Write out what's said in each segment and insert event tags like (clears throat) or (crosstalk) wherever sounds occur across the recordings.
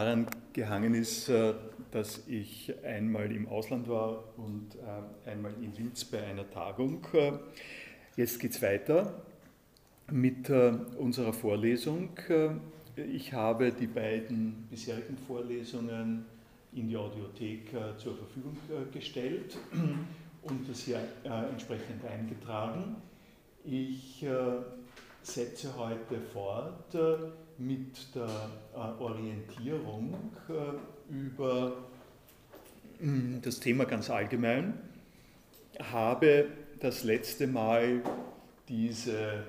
daran gehangen ist, äh, dass ich einmal im Ausland war und äh, einmal in Linz bei einer Tagung. Äh, jetzt geht es weiter mit unserer Vorlesung. Ich habe die beiden bisherigen Vorlesungen in die Audiothek zur Verfügung gestellt (clears throat) und das hier entsprechend eingetragen. Ich setze heute fort mit der äh, Orientierung äh, über hm, das Thema ganz allgemein, habe das letzte Mal diese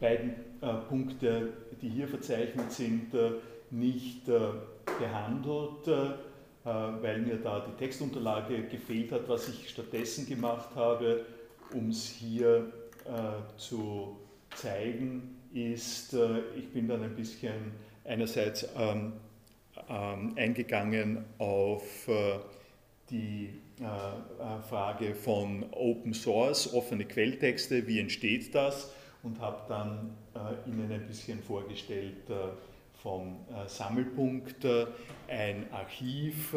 beiden äh, Punkte, die hier verzeichnet sind, nicht behandelt, weil mir da die Textunterlage gefehlt hat. Was ich stattdessen gemacht habe, um es hier zu zeigen, ist, äh, ich bin dann ein bisschen einerseits ähm, ähm, eingegangen auf äh, die äh, Frage von Open Source, offene Quelltexte, wie entsteht das? Und habe dann Ihnen ein bisschen vorgestellt vom Sammelpunkt ein Archiv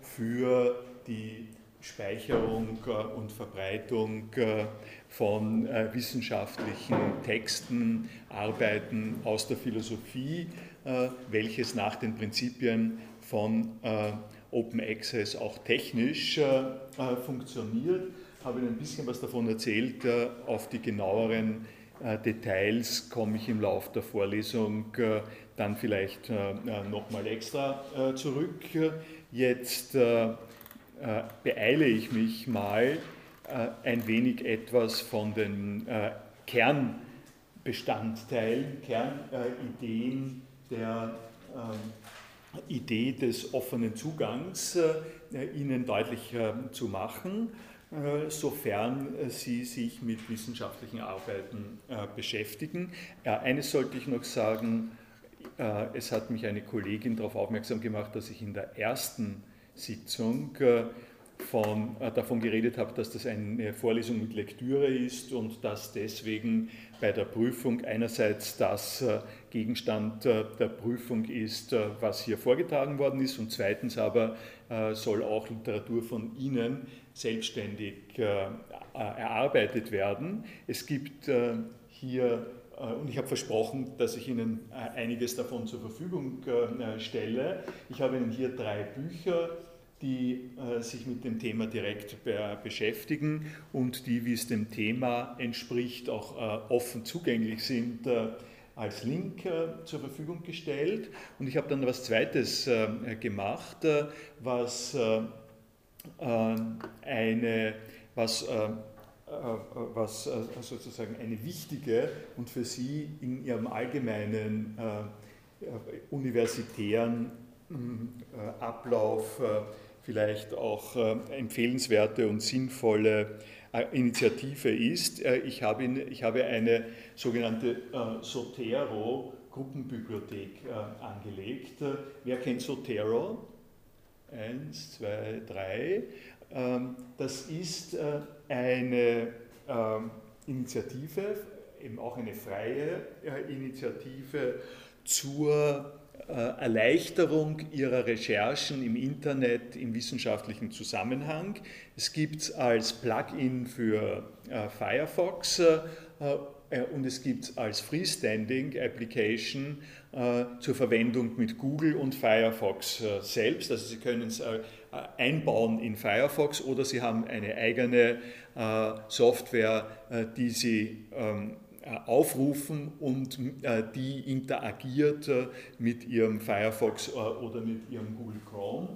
für die Speicherung und Verbreitung von äh, wissenschaftlichen Texten, Arbeiten aus der Philosophie, äh, welches nach den Prinzipien von äh, Open Access auch technisch funktioniert. Habe Ihnen ein bisschen was davon erzählt. Auf die genaueren Details komme ich im Laufe der Vorlesung dann vielleicht nochmal extra zurück. Jetzt beeile ich mich mal äh, ein wenig etwas von den äh, Kernbestandteilen, Kernideen der ähm, Idee des offenen Zugangs äh, Ihnen deutlich zu machen, sofern Sie sich mit wissenschaftlichen Arbeiten beschäftigen. Eines sollte ich noch sagen, es hat mich eine Kollegin darauf aufmerksam gemacht, dass ich in der ersten Sitzung von, äh, davon geredet habe, dass das eine Vorlesung mit Lektüre ist und dass deswegen bei der Prüfung einerseits das äh, Gegenstand äh, der Prüfung ist, äh, was hier vorgetragen worden ist und zweitens aber äh, soll auch Literatur von Ihnen selbstständig äh, erarbeitet werden. Es gibt hier und ich habe versprochen, dass ich Ihnen einiges davon zur Verfügung stelle. Ich habe Ihnen hier drei Bücher die äh, sich mit dem Thema direkt be beschäftigen und die, wie es dem Thema entspricht, auch äh, offen zugänglich sind, äh, als Link äh, zur Verfügung gestellt. Und ich habe dann was Zweites äh, gemacht, äh, was eine, was was sozusagen eine wichtige und für Sie in Ihrem allgemeinen universitären Ablauf vielleicht auch äh, empfehlenswerte und sinnvolle äh, Initiative ist. Äh, ich habe, ich habe eine sogenannte Sotero Gruppenbibliothek angelegt. Wer kennt Sotero? Eins, zwei, drei. Ähm, das ist eine ähm, Initiative, eben auch eine freie Initiative zur Erleichterung ihrer Recherchen im Internet im wissenschaftlichen Zusammenhang. Es gibt es als Plugin für äh, Firefox äh, und es gibt es als Freestanding Application zur Verwendung mit Google und Firefox selbst. Also Sie können es einbauen in Firefox oder Sie haben eine eigene Software, die Sie ähm, äh, aufrufen und äh, die interagiert äh, mit ihrem Firefox oder mit ihrem Google Chrome.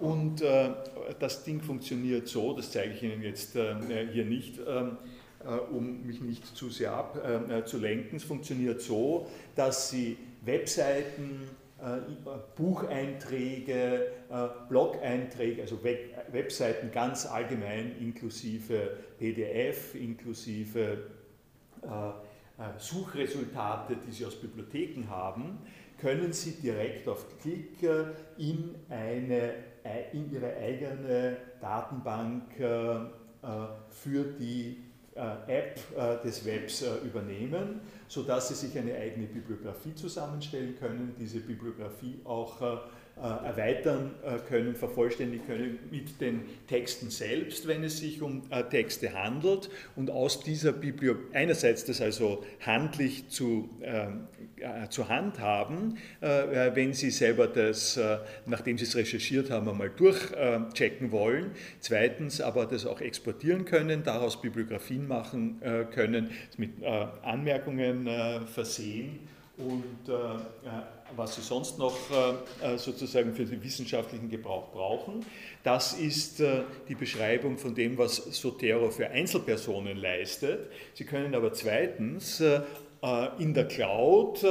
Und das Ding funktioniert so, das zeige ich Ihnen jetzt hier nicht, ähm, um mich nicht zu sehr abzulenken. Es funktioniert so, dass Sie Webseiten, Bucheinträge, Blog-Einträge, also Webseiten ganz allgemein inklusive PDF, inklusive äh, äh, Suchresultate, die Sie aus Bibliotheken haben, können Sie direkt auf Klick äh, in, eine, in Ihre eigene Datenbank für die App des Webs übernehmen, sodass Sie sich eine eigene Bibliografie zusammenstellen können, diese Bibliografie auch äh, erweitern äh, können, vervollständigen können mit den Texten selbst, wenn es sich um äh, Texte handelt. Und aus dieser Bibliothek einerseits das also handlich zu, ähm, zu handhaben, wenn Sie selber das, nachdem Sie es recherchiert haben, einmal durchchecken wollen, zweitens aber das auch exportieren können, daraus Bibliografien machen können, mit Anmerkungen versehen. Und was Sie sonst noch äh, äh, sozusagen für den wissenschaftlichen Gebrauch brauchen. Das ist äh, die Beschreibung von dem, was Sotero für Einzelpersonen leistet. Sie können aber zweitens in der Cloud,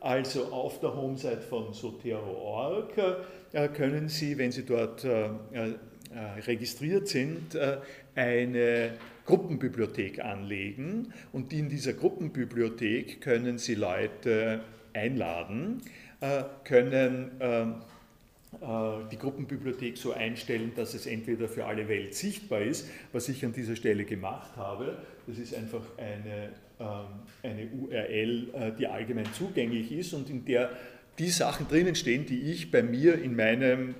also auf der Homesite von Sotero.org, können Sie, wenn Sie dort registriert sind, eine Gruppenbibliothek anlegen und in dieser Gruppenbibliothek können Sie Leute einladen, können ähm, äh, die Gruppenbibliothek so einstellen, dass es entweder für alle Welt sichtbar ist, was ich an dieser Stelle gemacht habe. Das ist einfach eine, ähm, eine URL, äh, die allgemein zugänglich ist und in der die Sachen drinnen stehen, die ich bei mir in meinem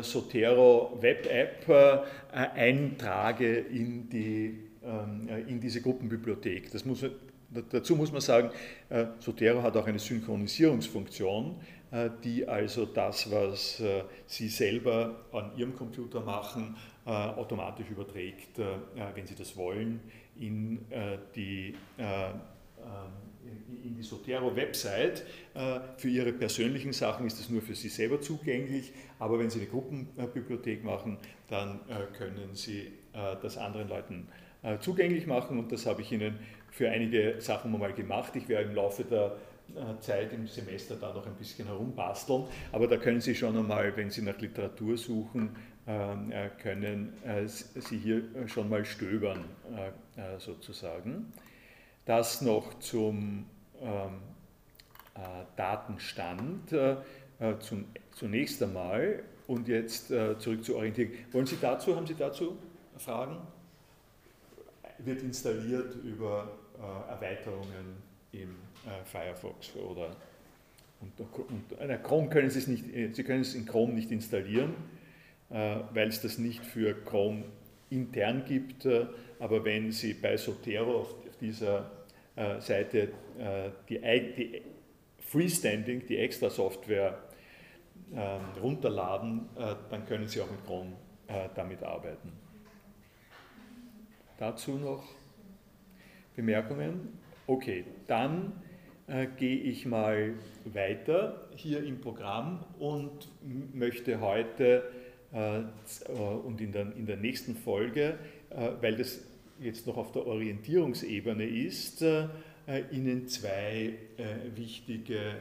Sotero Web App eintrage in, die, ähm, in diese Gruppenbibliothek. Das muss Dazu muss man sagen, äh, Sotero hat auch eine Synchronisierungsfunktion, äh, die also das, was äh, Sie selber an Ihrem Computer machen, automatisch überträgt, wenn Sie das wollen, in die, in die Sotero-Website. Für Ihre persönlichen Sachen ist das nur für Sie selber zugänglich, aber wenn Sie eine Gruppenbibliothek machen, dann können Sie das anderen Leuten zugänglich machen und das habe ich Ihnen für einige Sachen mal gemacht. Ich werde im Laufe der äh, Zeit im Semester da noch ein bisschen herumbasteln, aber da können Sie schon einmal, wenn Sie nach Literatur suchen, ähm, äh, können äh, Sie hier schon mal stöbern sozusagen. Das noch zum ähm, Datenstand zunächst einmal und jetzt zurück zur Orientierung. Wollen Sie dazu, haben Sie dazu Fragen? Wird installiert über Erweiterungen im äh, Firefox oder und, und, Chrome können Sie es nicht, äh, Sie können es in Chrome nicht installieren, weil es das nicht für Chrome intern gibt. Aber wenn Sie bei Sotero auf dieser Seite die, die Freestanding, die extra Software ähm, runterladen, dann können Sie auch mit Chrome damit arbeiten. Dazu noch Bemerkungen? Okay, dann äh, gehe ich mal weiter hier im Programm und möchte heute äh, und in der, in der nächsten Folge, äh, weil das jetzt noch auf der Orientierungsebene ist, äh, Ihnen zwei äh, wichtige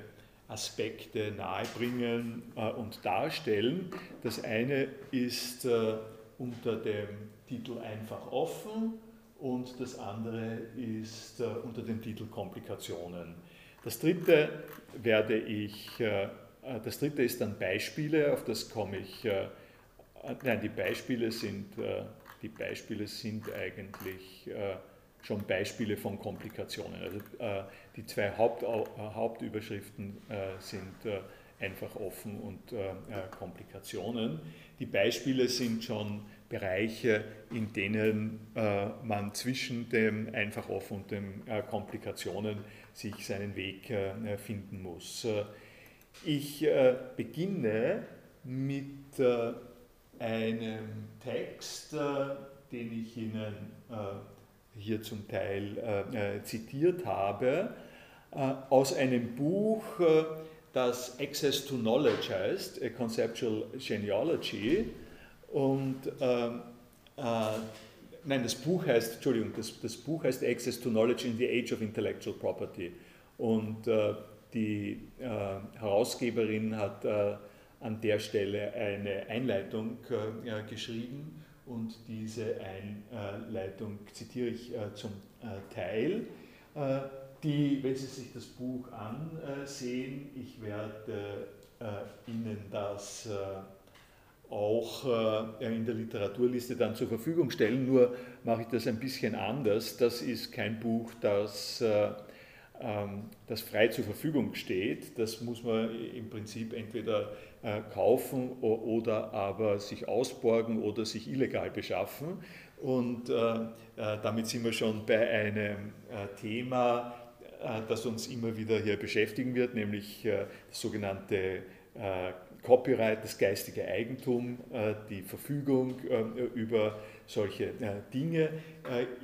Aspekte nahebringen äh, und darstellen. Das eine ist unter dem Titel einfach offen und das andere ist äh, unter dem Titel Komplikationen. Das dritte werde ich, äh, äh, das dritte ist dann Beispiele, auf das komme ich, nein, die Beispiele sind, die Beispiele sind eigentlich schon Beispiele von Komplikationen. Also die zwei Haupt, Hauptüberschriften sind einfach offen und Komplikationen. Die Beispiele sind schon Bereiche, in denen äh, man zwischen dem einfach offen und den äh, Komplikationen sich seinen Weg äh, finden muss. Äh, ich äh, beginne mit äh, einem Text, den ich Ihnen hier zum Teil zitiert habe, aus einem Buch, das Access to Knowledge heißt, A Conceptual Genealogy und ähm, äh, nein, das Buch heißt, Entschuldigung, das, das, Buch heißt Access to Knowledge in the Age of Intellectual Property. Und äh, die äh, Herausgeberin hat äh, an der Stelle eine Einleitung äh, geschrieben und diese Einleitung zitiere ich äh, zum Teil. die, wenn Sie sich das Buch ansehen, ich werde Ihnen das auch in der Literaturliste dann zur Verfügung stellen. Nur mache ich das ein bisschen anders. Das ist kein Buch, das ähm, das frei zur Verfügung steht. Das muss man im Prinzip entweder äh, kaufen oder aber sich ausborgen oder sich illegal beschaffen. Und äh, äh, damit sind wir schon bei einem Thema, das uns immer wieder hier beschäftigen wird, nämlich das sogenannte Copyright, das geistige Eigentum, die Verfügung über solche Dinge.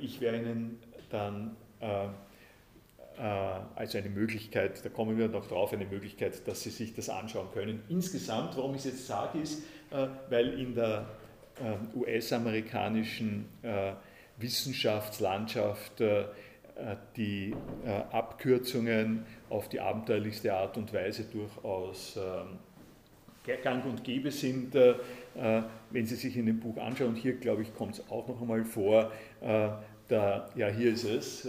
Ich werde Ihnen dann äh, also eine Möglichkeit, da kommen wir noch drauf, eine Möglichkeit, dass Sie sich das anschauen können. Insgesamt, warum ich es jetzt sage, ist, äh, weil in der äh, US-amerikanischen Wissenschaftslandschaft die Abkürzungen auf die abenteuerlichste Art und Weise durchaus ähm, gang und gäbe sind, wenn Sie sich in dem Buch anschauen. Hier, glaube ich, kommt es auch noch einmal vor. Da, ja, hier ist es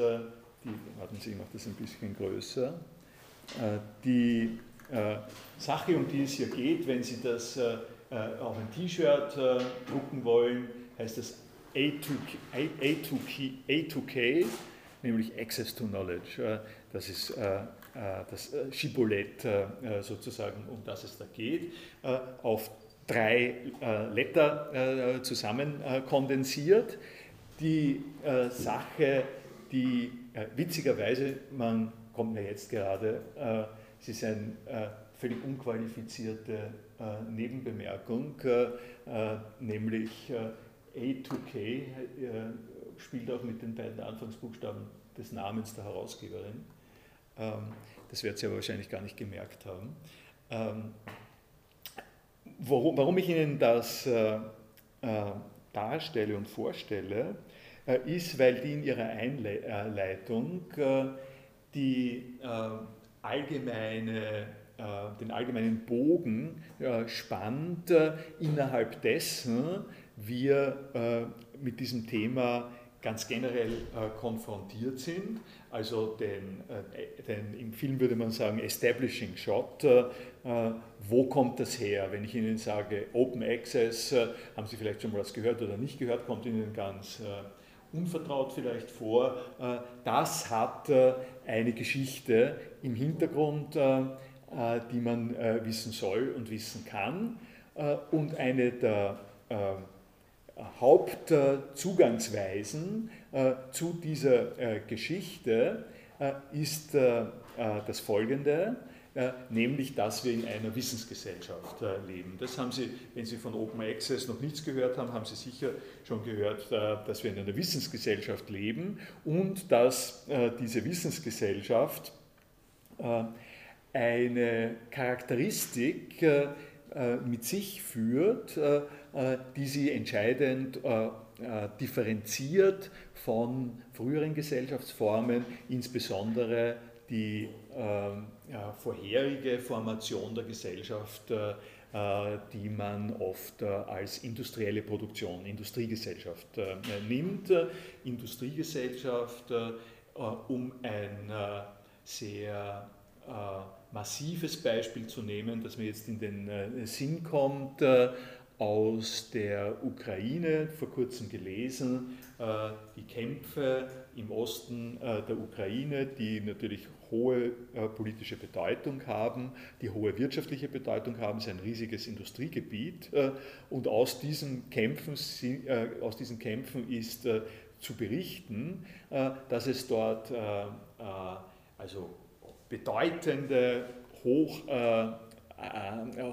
die, warten Sie, ich mache das ein bisschen größer, äh, die äh, Sache, um die es hier geht, wenn Sie das äh, auf ein T-Shirt drucken wollen, heißt das A2K, A2K, A2K nämlich Access to Knowledge. Das ist das Schibbolett sozusagen, um das es da geht, auf drei Letter zusammen kondensiert. Die Sache, die äh, witzigerweise, man kommt mir jetzt gerade, äh, es ist eine äh, völlig unqualifizierte äh, Nebenbemerkung, äh, äh, nämlich A2K spielt auch mit den beiden Anfangsbuchstaben des Namens der Herausgeberin. Ähm, das wird sie aber wahrscheinlich gar nicht gemerkt haben. Ähm, warum, ich Ihnen das darstelle und vorstelle, äh, ist, weil die in ihrer Einleitung äh, die äh, allgemeine, den allgemeinen Bogen spannt, innerhalb dessen wir mit diesem Thema ganz generell konfrontiert sind. Also den, den, im Film würde man sagen Establishing Shot. wo kommt das her? Wenn ich Ihnen sage Open Access, haben Sie vielleicht schon mal was gehört oder nicht gehört, kommt Ihnen ganz unvertraut vielleicht vor. Äh, das hat äh, eine Geschichte im Hintergrund, äh, die man wissen soll und wissen kann. Und eine der Hauptzugangsweisen zu dieser Geschichte ist das folgende. Äh, nämlich dass wir in einer Wissensgesellschaft äh, leben. Das haben Sie, wenn Sie von Open Access noch nichts gehört haben, haben Sie sicher schon gehört, äh, dass wir in einer Wissensgesellschaft leben und dass diese Wissensgesellschaft eine Charakteristik mit sich führt, die sie entscheidend differenziert von früheren Gesellschaftsformen, insbesondere die äh, vorherige Formation der Gesellschaft, äh, die man oft äh, als industrielle Produktion, Industriegesellschaft äh, nimmt. Industriegesellschaft, äh, um ein äh, sehr massives Beispiel zu nehmen, das mir jetzt in den Sinn kommt, aus der Ukraine, vor kurzem gelesen, die Kämpfe im Osten der Ukraine, die natürlich hohe äh, politische Bedeutung haben, die hohe wirtschaftliche Bedeutung haben, es ist ein riesiges Industriegebiet äh, und aus diesen Kämpfen, äh, aus diesen Kämpfen ist äh, zu berichten, äh, dass es dort äh, also bedeutende, hoch,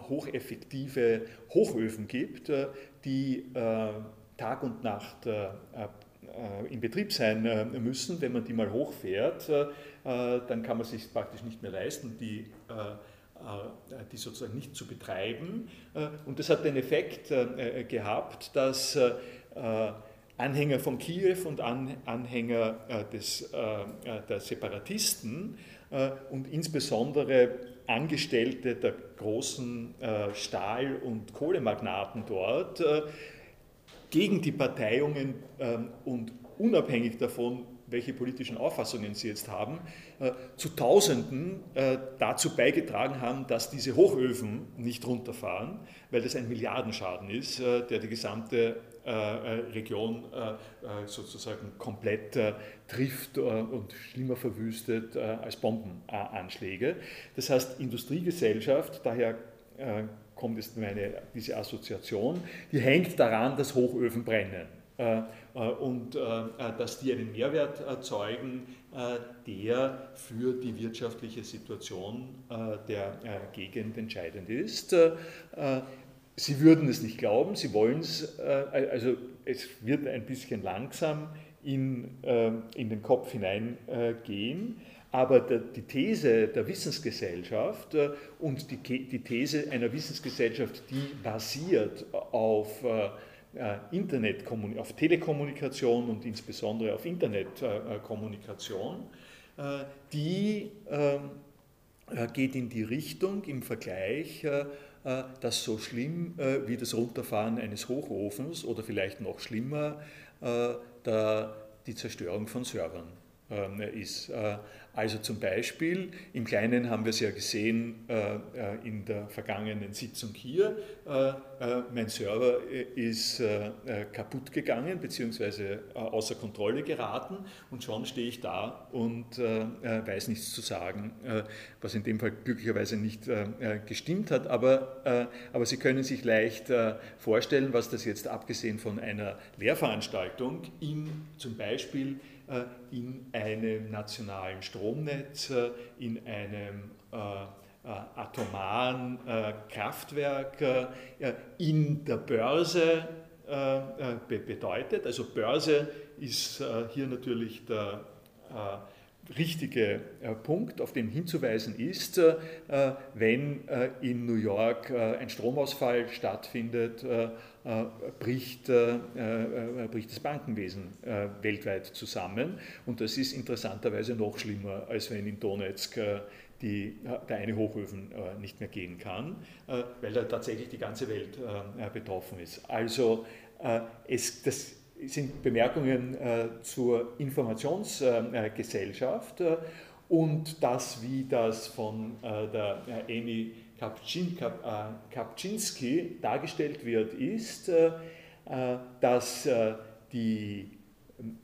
hocheffektive Hochöfen gibt, die Tag und Nacht in Betrieb sein müssen, wenn man die mal hochfährt äh, dann kann man sich praktisch nicht mehr leisten, die, äh, äh, die sozusagen nicht zu betreiben. Und das hat den Effekt gehabt, dass Anhänger von Kiew und Anhänger des, der Separatisten und insbesondere Angestellte der großen Stahl- und Kohlemagnaten dort gegen die Parteiungen und unabhängig davon, welche politischen Auffassungen sie jetzt haben, äh, zu Tausenden äh, dazu beigetragen haben, dass diese Hochöfen nicht runterfahren, weil das ein Milliardenschaden ist, äh, der die gesamte Region sozusagen komplett trifft und schlimmer verwüstet als Bombenanschläge. Das heißt, Industriegesellschaft, daher kommt jetzt meine, diese Assoziation, die hängt daran, dass Hochöfen brennen. Äh, äh, und äh, dass die einen Mehrwert erzeugen, der für die wirtschaftliche Situation der Gegend entscheidend ist. Sie würden es nicht glauben, Sie wollen es, also es wird ein bisschen langsam in, in den Kopf hineingehen, aber die These der Wissensgesellschaft und die These einer Wissensgesellschaft, die basiert auf äh, Internet, auf Telekommunikation und insbesondere auf Internetkommunikation, äh, die ähm, äh, geht in die Richtung im Vergleich, dass so schlimm wie das Runterfahren eines Hochofens oder vielleicht noch schlimmer die Zerstörung von Servern ist. Also zum Beispiel, im Kleinen haben wir es ja gesehen äh, äh, in der vergangenen Sitzung hier, äh, mein Server ist kaputt gegangen bzw. außer Kontrolle geraten und schon stehe ich da und weiß nichts zu sagen, was in dem Fall glücklicherweise nicht gestimmt hat, aber, aber Sie können sich leicht vorstellen, was das jetzt abgesehen von einer Lehrveranstaltung in zum Beispiel äh, in einem nationalen Stromnetz, äh, in einem äh, atomaren Kraftwerk, in der Börse bedeutet. Also Börse ist hier natürlich der richtige Punkt, auf den hinzuweisen ist, wenn in New York ein Stromausfall stattfindet äh, bricht, äh, äh, bricht das Bankenwesen weltweit zusammen. Und das ist interessanterweise noch schlimmer, als wenn in Donetsk die, der eine Hochöfen nicht mehr gehen kann, weil da tatsächlich die ganze Welt betroffen ist. Also es, das sind Bemerkungen zur Informationsgesellschaft und das, wie das von der Amy Kapczynski äh, dargestellt wird, ist, äh, äh, dass die,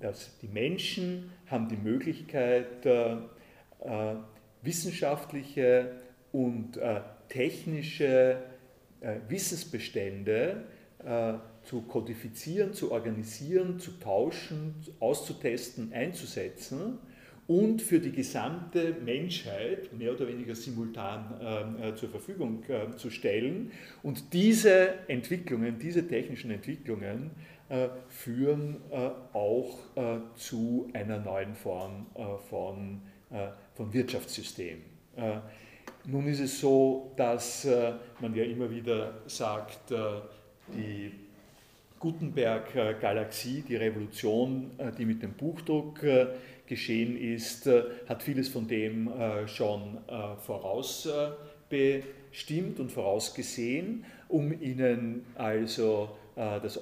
dass die Menschen haben die Möglichkeit, wissenschaftliche und technische Wissensbestände zu kodifizieren, zu organisieren, zu tauschen, auszutesten, einzusetzen und für die gesamte Menschheit mehr oder weniger simultan äh, zur Verfügung äh, zu stellen. Und diese Entwicklungen, diese technischen Entwicklungen äh, führen äh, auch äh, zu einer neuen Form äh, von, von Wirtschaftssystem. nun ist es so, dass man ja immer wieder sagt, die Gutenberg-Galaxie, die Revolution, die mit dem Buchdruck geschehen ist, äh, hat vieles von dem äh, schon äh, vorausbestimmt und vorausgesehen, um Ihnen also das,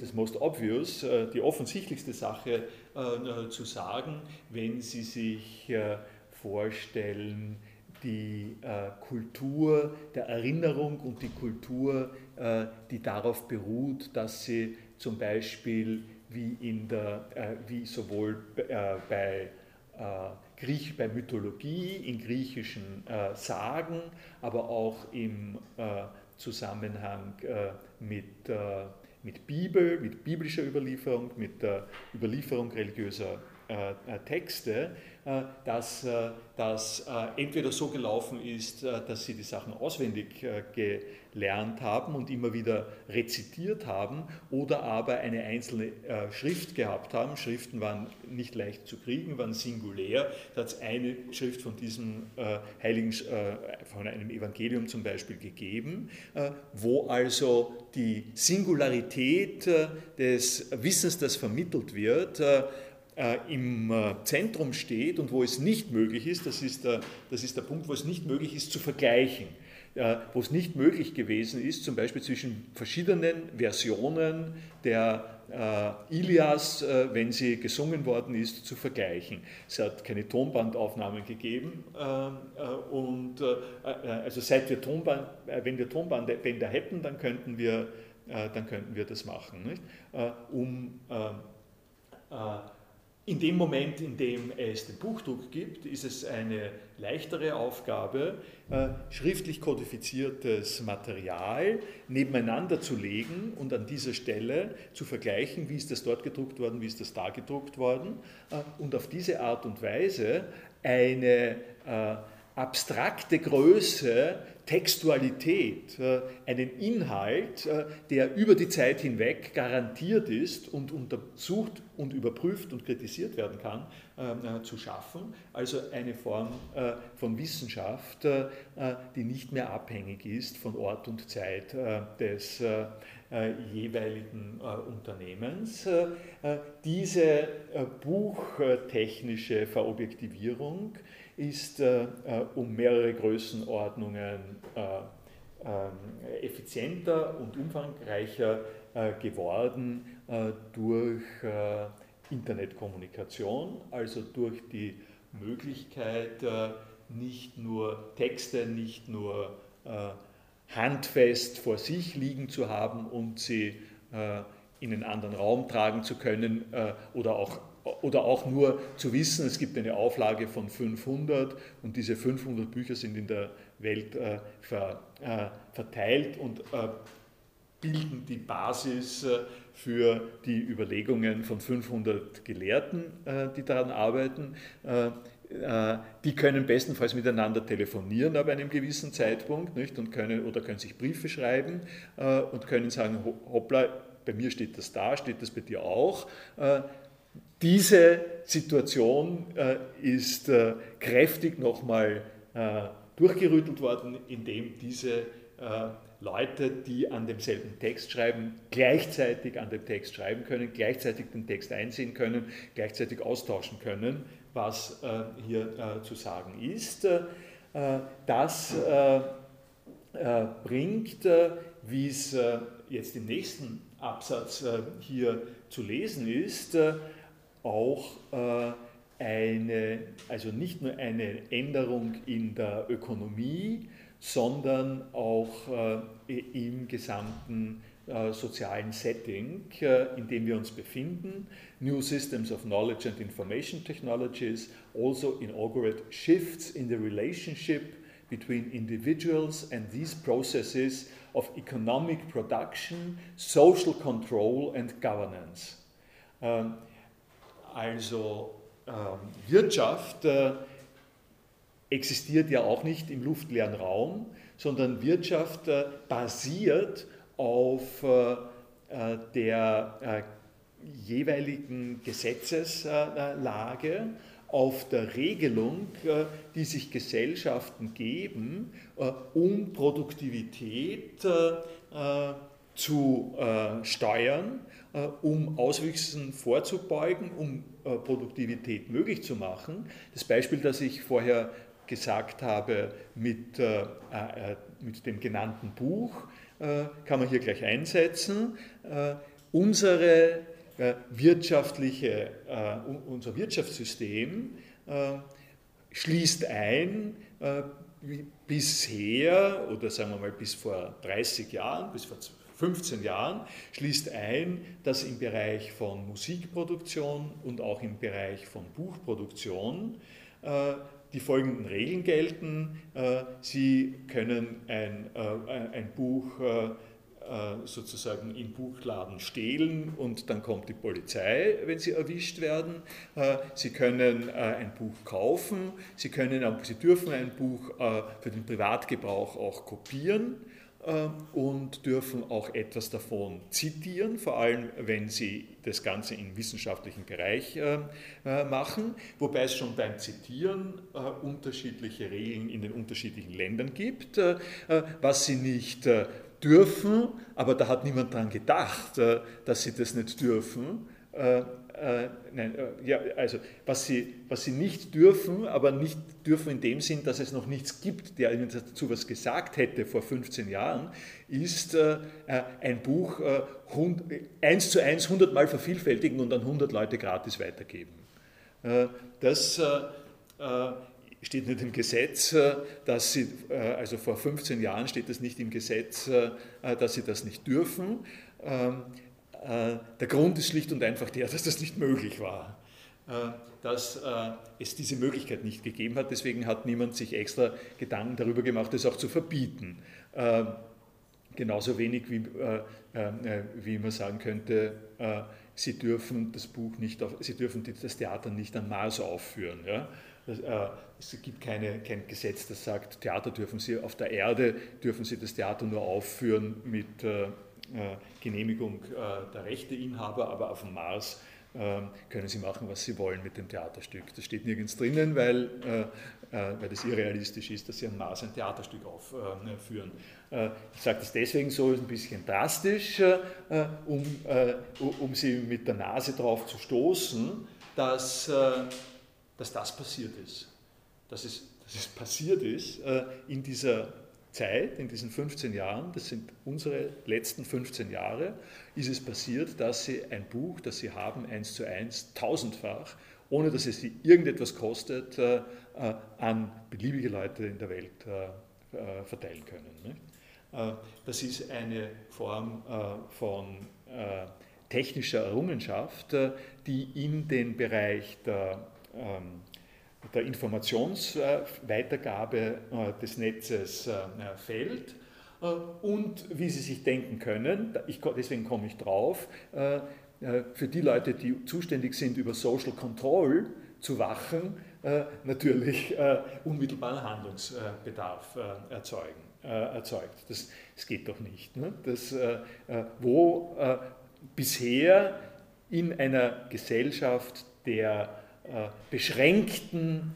das Most Obvious, die offensichtlichste Sache zu sagen, wenn Sie sich vorstellen, die Kultur der Erinnerung und die Kultur, die darauf beruht, dass sie zum Beispiel wie, in der, äh, wie sowohl äh, bei, äh, Griech, bei Mythologie, in griechischen äh, Sagen, aber auch im äh, Zusammenhang mit, mit Bibel, mit biblischer Überlieferung, mit der Überlieferung religiöser Texte, dass äh, das äh, entweder so gelaufen ist, dass sie die Sachen auswendig gelernt haben und immer wieder rezitiert haben oder aber eine einzelne Schrift gehabt haben. Schriften waren nicht leicht zu kriegen, waren singulär. Da hat es eine Schrift von diesem Heiligen, von einem Evangelium zum Beispiel gegeben, wo also die Singularität des Wissens, das vermittelt wird, äh, im äh, Zentrum steht und wo es nicht möglich ist, das ist, der, das ist der Punkt, wo es nicht möglich ist zu vergleichen. wo es nicht möglich gewesen ist, zum Beispiel zwischen verschiedenen Versionen der äh, Ilias, äh, wenn sie gesungen worden ist, zu vergleichen. Es hat keine Tonbandaufnahmen gegeben äh, und also seit wir Tonband, wenn wir Tonbandbänder hätten, dann könnten wir, dann könnten wir das machen, nicht? um in dem Moment, in dem es den Buchdruck gibt, ist es eine leichtere Aufgabe, äh, schriftlich kodifiziertes Material nebeneinander zu legen und an dieser Stelle zu vergleichen, wie ist das dort gedruckt worden, wie ist das da gedruckt worden äh, und auf diese Art und Weise eine äh, abstrakte Größe Textualität, äh, einen Inhalt, äh, der über die Zeit hinweg garantiert ist und untersucht und überprüft und kritisiert werden kann, äh, zu schaffen. Also eine Form von Wissenschaft, die nicht mehr abhängig ist von Ort und Zeit des jeweiligen Unternehmens. Diese buchtechnische Verobjektivierung ist äh, äh, um mehrere Größenordnungen äh, ähm, effizienter und umfangreicher geworden durch Internetkommunikation, also durch die Möglichkeit, nicht nur Texte, nicht nur handfest vor sich liegen zu haben und sie in einen anderen Raum tragen zu können oder auch oder auch nur zu wissen, es gibt eine Auflage von 500 und diese 500 Bücher sind in der Welt äh, ver, äh, verteilt und äh, bilden die Basis äh, für die Überlegungen von 500 Gelehrten, äh, die daran arbeiten. Äh, die können bestenfalls miteinander telefonieren ab einem gewissen Zeitpunkt nicht? Und können, oder können sich Briefe schreiben und können sagen, hoppla, bei mir steht das da, steht das bei dir auch. Diese Situation äh, ist äh, kräftig nochmal äh, durchgerüttelt worden, indem diese Leute, die an demselben Text schreiben, gleichzeitig an dem Text schreiben können, gleichzeitig den Text einsehen können, gleichzeitig austauschen können, was hier zu sagen ist. Das bringt, wie es jetzt im nächsten Absatz hier zu lesen ist, auch äh, eine, also nicht nur eine Änderung in der Ökonomie, sondern auch äh, im gesamten äh, sozialen Setting, in dem wir uns befinden. New systems of knowledge and information technologies also inaugurate shifts in the relationship between individuals and these processes of economic production, social control and governance. Ähm, also ähm, Wirtschaft äh, existiert ja auch nicht im luftleeren Raum, sondern Wirtschaft äh, basiert auf äh, äh der äh, jeweiligen Gesetzeslage, auf der Regelung, äh, die sich Gesellschaften geben, um Produktivität zu steuern äh, um Auswüchsen vorzubeugen, um äh, Produktivität möglich zu machen. Das Beispiel, das ich vorher gesagt habe mit, äh, mit dem genannten Buch, kann man hier gleich einsetzen. Unsere wirtschaftliche, unser Wirtschaftssystem schließt ein, bisher oder sagen wir mal bis vor 30 Jahren, bis vor 15 Jahren schließt ein, dass im Bereich von Musikproduktion und auch im Bereich von Buchproduktion äh, die folgenden Regeln gelten. Äh, Sie können ein, äh, ein Buch äh, äh, sozusagen im Buchladen stehlen und dann kommt die Polizei, wenn sie erwischt werden. Äh, sie können ein Buch kaufen, Sie, können, Sie dürfen ein Buch für den Privatgebrauch auch kopieren und dürfen auch etwas davon zitieren, vor allem wenn sie das Ganze im wissenschaftlichen Bereich ähm, äh, machen, wobei es schon beim Zitieren äh, unterschiedliche Regeln in den unterschiedlichen Ländern gibt, äh, was sie nicht dürfen, aber da hat niemand daran gedacht, dass sie das nicht dürfen, äh, äh, nein, äh, ja, also was sie, was sie nicht dürfen, aber nicht dürfen in dem Sinn, dass es noch nichts gibt, der ihnen dazu was gesagt hätte vor 15 Jahren, ist äh, äh ein Buch äh, eins zu eins 100 Mal vervielfältigen und an 100 Leute gratis weitergeben. das steht nicht im Gesetz, dass sie, also vor 15 Jahren steht das nicht im Gesetz, dass sie das nicht dürfen. Äh, der Grund ist schlicht und einfach der, (laughs) dass das nicht möglich war, äh, dass äh, es diese Möglichkeit nicht gegeben hat. Deswegen hat niemand sich extra Gedanken darüber gemacht, es auch zu verbieten. Genauso wenig wie, wie man sagen könnte, Sie dürfen das Buch nicht, Sie dürfen das Theater nicht am Mars aufführen. Es gibt keine, kein Gesetz, das sagt, Theater dürfen Sie auf der Erde, dürfen Sie das Theater nur aufführen mit Genehmigung äh, der Rechteinhaber, aber auf dem Mars ähm, können sie machen, was sie wollen mit dem Theaterstück. Das steht nirgends drinnen, weil, äh, weil das irrealistisch ist, dass sie am Mars ein Theaterstück aufführen. Ich sage das deswegen so ein bisschen drastisch, um, um sie mit der Nase drauf zu stoßen, dass, dass das passiert ist. Dass es, dass es passiert ist in dieser Zeit, in diesen 15 Jahren, das sind unsere letzten 15 Jahre, ist es passiert, dass sie ein Buch, das sie haben, eins zu eins, tausendfach, ohne dass es sie irgendetwas kostet, äh, äh, an beliebige Leute in der Welt äh, verteilen können. Das ist eine Form von technischer Errungenschaft, die in den Bereich der ähm, der Informationsweitergabe äh, des Netzes äh, fällt. Äh, und wie Sie sich denken können, deswegen komme ich drauf, für die Leute, die zuständig sind, über Social Control zu wachen, natürlich unmittelbaren Handlungsbedarf erzeugen, erzeugt. Das, das geht doch nicht. Ne? Das, wo bisher in einer Gesellschaft der beschränkten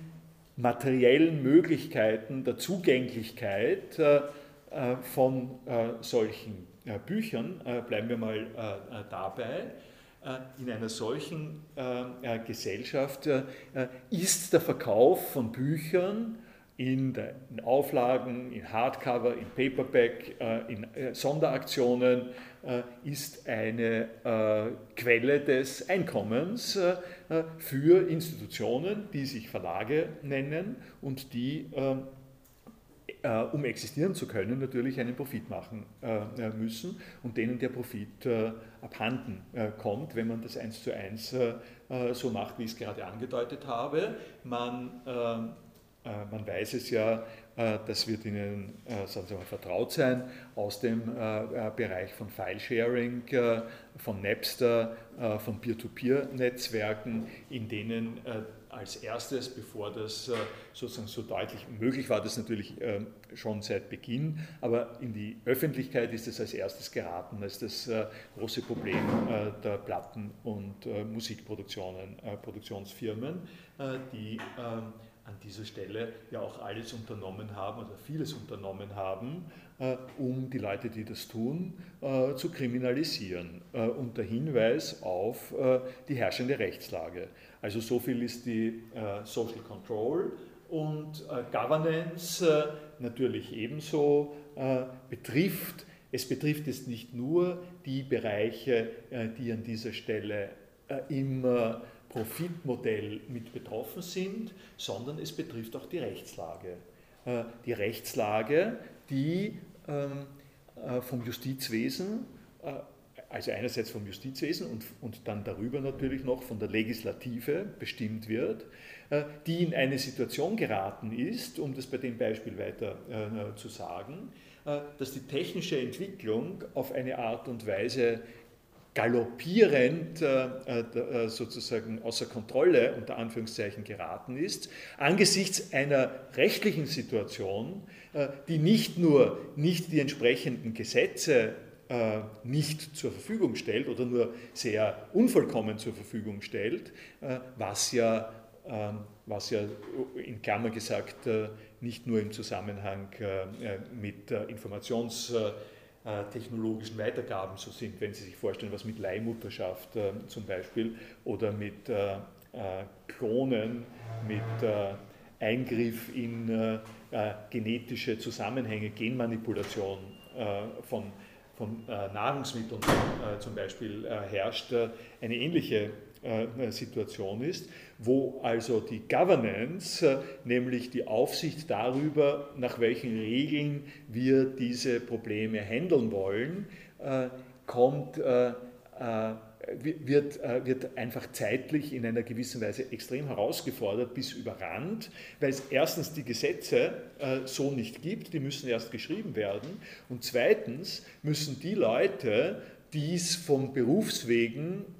materiellen Möglichkeiten der Zugänglichkeit äh, äh, von solchen Büchern, bleiben wir mal dabei, in einer solchen Gesellschaft ist der Verkauf von Büchern in, Auflagen, in Hardcover, in Paperback, in Sonderaktionen ist eine Quelle des Einkommens äh, für Institutionen, die sich Verlage nennen und die, ähm, äh, um existieren zu können, natürlich einen Profit machen äh, müssen und denen der Profit abhanden kommt, wenn man das eins zu eins so macht, wie ich es gerade angedeutet habe. Man, ähm, man weiß es ja, das wird Ihnen sagen mal, vertraut sein aus dem Bereich von File-Sharing, von Napster, äh, von Peer-to-Peer-Netzwerken, in denen äh, als erstes, bevor das äh, sozusagen so deutlich möglich war, das natürlich schon seit Beginn, aber in die Öffentlichkeit ist es als erstes geraten als das große Problem der Platten- und Musikproduktionen, Produktionsfirmen, die ähm, an dieser Stelle ja auch alles unternommen haben oder vieles unternommen haben, äh, um die Leute, die das tun, äh, zu kriminalisieren, äh, unter Hinweis auf die herrschende Rechtslage. Also so viel ist die Social Control und Governance natürlich ebenso betrifft. Es betrifft jetzt nicht nur die Bereiche, die an dieser Stelle im Profitmodell mit betroffen sind, sondern es betrifft auch die Rechtslage. Die Rechtslage, die ähm, äh, vom Justizwesen, äh, also einerseits vom Justizwesen und, und dann darüber natürlich noch von der Legislative bestimmt wird, äh, die in eine Situation geraten ist, um das bei dem Beispiel weiter zu sagen, dass die technische Entwicklung auf eine Art und Weise galoppierend äh, äh, sozusagen außer Kontrolle unter Anführungszeichen geraten ist, angesichts einer rechtlichen Situation, äh, die nicht nur nicht die entsprechenden Gesetze nicht zur Verfügung stellt oder nur sehr unvollkommen zur Verfügung stellt, was ja, ähm, was ja in Klammer gesagt nicht nur im Zusammenhang mit Informations- technologischen Weitergaben so sind, wenn Sie sich vorstellen, was mit Leihmutterschaft zum Beispiel oder mit Klonen, mit Eingriff in genetische Zusammenhänge, Genmanipulation von von äh, Nahrungsmitteln äh, zum Beispiel äh, herrscht, eine ähnliche Situation ist, wo also die Governance, nämlich die Aufsicht darüber, nach welchen Regeln wir diese Probleme handeln wollen, kommt wird, äh, wird einfach zeitlich in einer gewissen Weise extrem herausgefordert bis überrannt, weil es erstens die Gesetze äh, so nicht gibt, die müssen erst geschrieben werden. Und zweitens müssen die Leute, die es vom Berufswegen äh,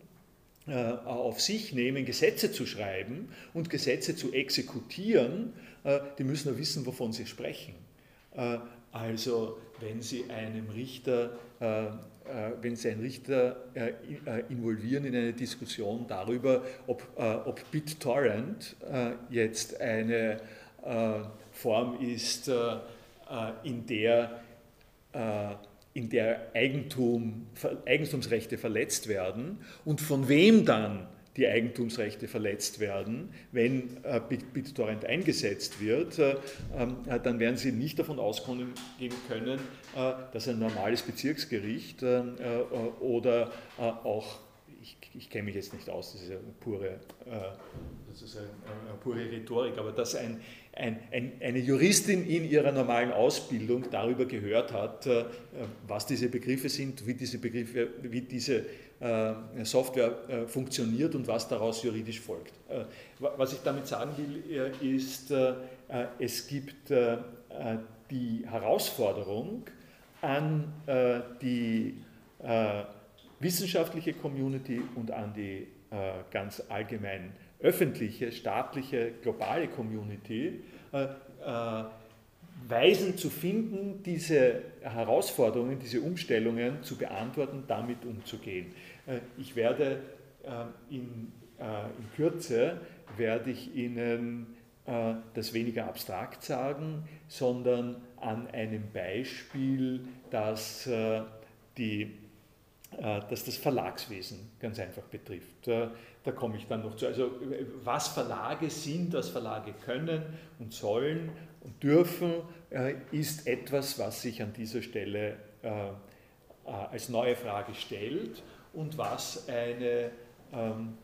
auf sich nehmen, Gesetze zu schreiben und Gesetze zu exekutieren, die müssen ja wissen, wovon sie sprechen. Also wenn Sie einem Richter äh, wenn Sie einen Richter äh, äh, involvieren in eine Diskussion darüber, ob, ob BitTorrent jetzt eine Form ist, in der, in der Eigentum, Eigentumsrechte verletzt werden? Und von wem dann die Eigentumsrechte verletzt werden, wenn äh, BitTorrent eingesetzt wird, äh, ähm, äh, dann werden Sie nicht davon ausgehen können, dass ein normales Bezirksgericht oder auch ich, ich kenne mich jetzt nicht aus, das ist ja pure, das ist eine, pure Rhetorik, aber dass ein, ein, ein, eine Juristin in ihrer normalen Ausbildung darüber gehört hat, was diese Begriffe sind, wie diese Begriffe, wie diese äh, Software äh, funktioniert und was daraus juridisch folgt. Äh, was ich damit sagen will, ist, es gibt die Herausforderung an die wissenschaftliche Community und an die ganz allgemein öffentliche, staatliche, globale Community, Weisen zu finden, diese Herausforderungen, diese Umstellungen zu beantworten, damit umzugehen. Äh, ich werde äh, in, äh, in Kürze, werde ich Ihnen das weniger abstrakt sagen, sondern an einem Beispiel, das, die, das das Verlagswesen ganz einfach betrifft. Da komme ich dann noch zu. Also was Verlage sind, was Verlage können und sollen und dürfen, ist etwas, was sich an dieser Stelle als neue Frage stellt und was eine ähm,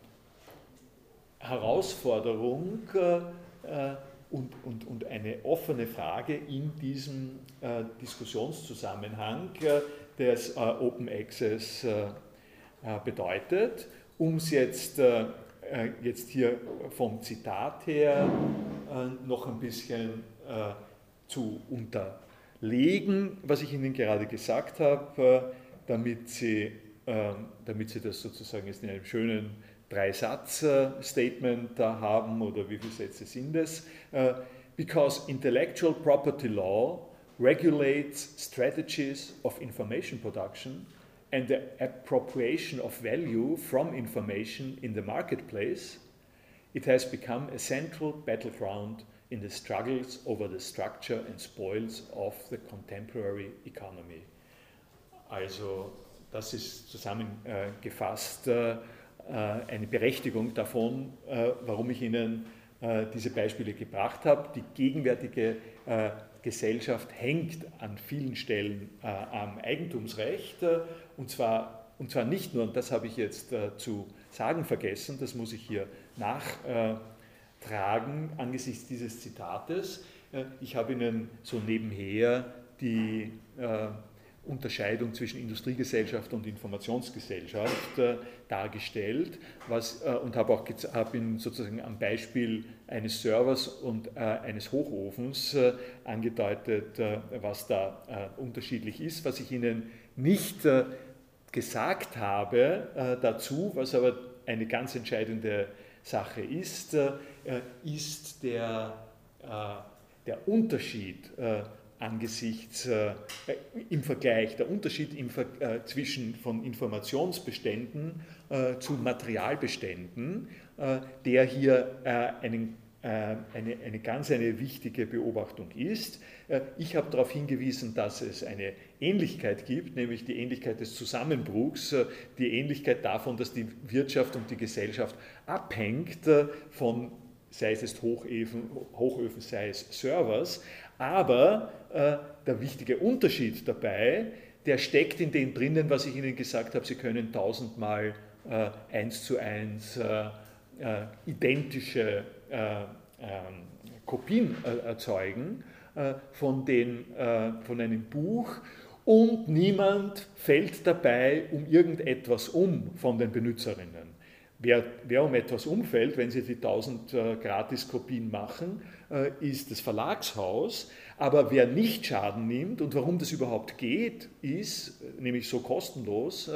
Herausforderung äh, und, und, und eine offene Frage in diesem äh, Diskussionszusammenhang äh, des äh, Open Access äh, äh, bedeutet. Um es jetzt, jetzt hier vom Zitat her noch ein bisschen zu unterlegen, was ich Ihnen gerade gesagt habe, damit Sie ähm, damit Sie das sozusagen jetzt in einem schönen Dreisatz-Statement da haben oder wie viele Sätze sind es? Äh, because intellectual property law regulates strategies of information production and the appropriation of value from information in the marketplace, it has become a central battleground in the struggles over the structure and spoils of the contemporary economy. Also das ist zusammengefasst äh, äh, eine Berechtigung davon, äh, warum ich Ihnen diese Beispiele gebracht habe. Die gegenwärtige Gesellschaft hängt an vielen Stellen am Eigentumsrecht und zwar, und zwar nicht nur, und das habe ich jetzt zu sagen vergessen, das muss ich hier nachtragen angesichts dieses Zitates. Ich habe Ihnen so nebenher die Unterscheidung zwischen Industriegesellschaft und Informationsgesellschaft äh, dargestellt was, äh, und habe auch hab Ihnen sozusagen am Beispiel eines Servers und äh, eines Hochofens angedeutet, was da unterschiedlich ist. Was ich Ihnen nicht gesagt habe dazu, was aber eine ganz entscheidende Sache ist, ist der, der Unterschied angesichts äh, im Vergleich, der Unterschied im, äh, zwischen von Informationsbeständen äh, zu Materialbeständen, äh, der hier äh, einen eine, eine ganz eine wichtige Beobachtung ist. Ich habe darauf hingewiesen, dass es eine Ähnlichkeit gibt, nämlich die Ähnlichkeit des Zusammenbruchs, die Ähnlichkeit davon, dass die Wirtschaft und die Gesellschaft abhängt von, sei es Hochöfen, Hochöfen sei es Servers, aber äh, der wichtige Unterschied dabei, der steckt in dem drinnen, was ich Ihnen gesagt habe, Sie können tausendmal äh, eins zu eins äh, äh identische äh, ähm, Kopien äh, erzeugen von, den, von einem Buch und niemand fällt dabei um irgendetwas um von den Benutzerinnen. Wer, wer um etwas umfällt, wenn Sie die 1000 Gratiskopien machen, ist das Verlagshaus. Aber wer nicht Schaden nimmt und warum das überhaupt geht, ist nämlich so kostenlos,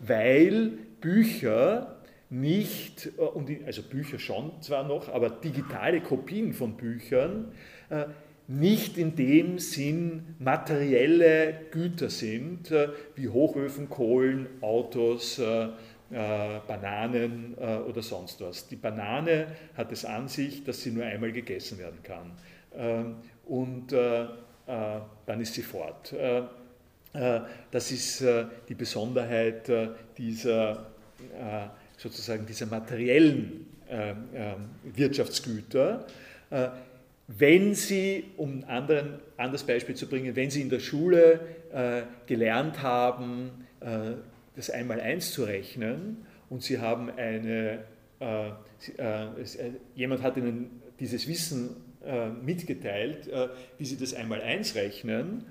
weil Bücher nicht, äh, also Bücher schon zwar noch, aber digitale Kopien von Büchern äh, nicht in dem Sinn materielle Güter sind, äh, wie Hochöfen, Kohlen, Autos, Bananen oder sonst was. Die Banane hat es an sich, dass sie nur einmal gegessen werden kann. Ähm, und dann ist sie fort. Das ist die Besonderheit dieser sozusagen dieser materiellen äh, äh, Wirtschaftsgüter, äh, wenn Sie, um ein anderes Beispiel zu bringen, wenn Sie in der Schule äh, gelernt haben, äh, das Einmaleins zu rechnen und Sie haben eine, äh, jemand hat Ihnen dieses Wissen mitgeteilt, wie Sie das Einmaleins rechnen,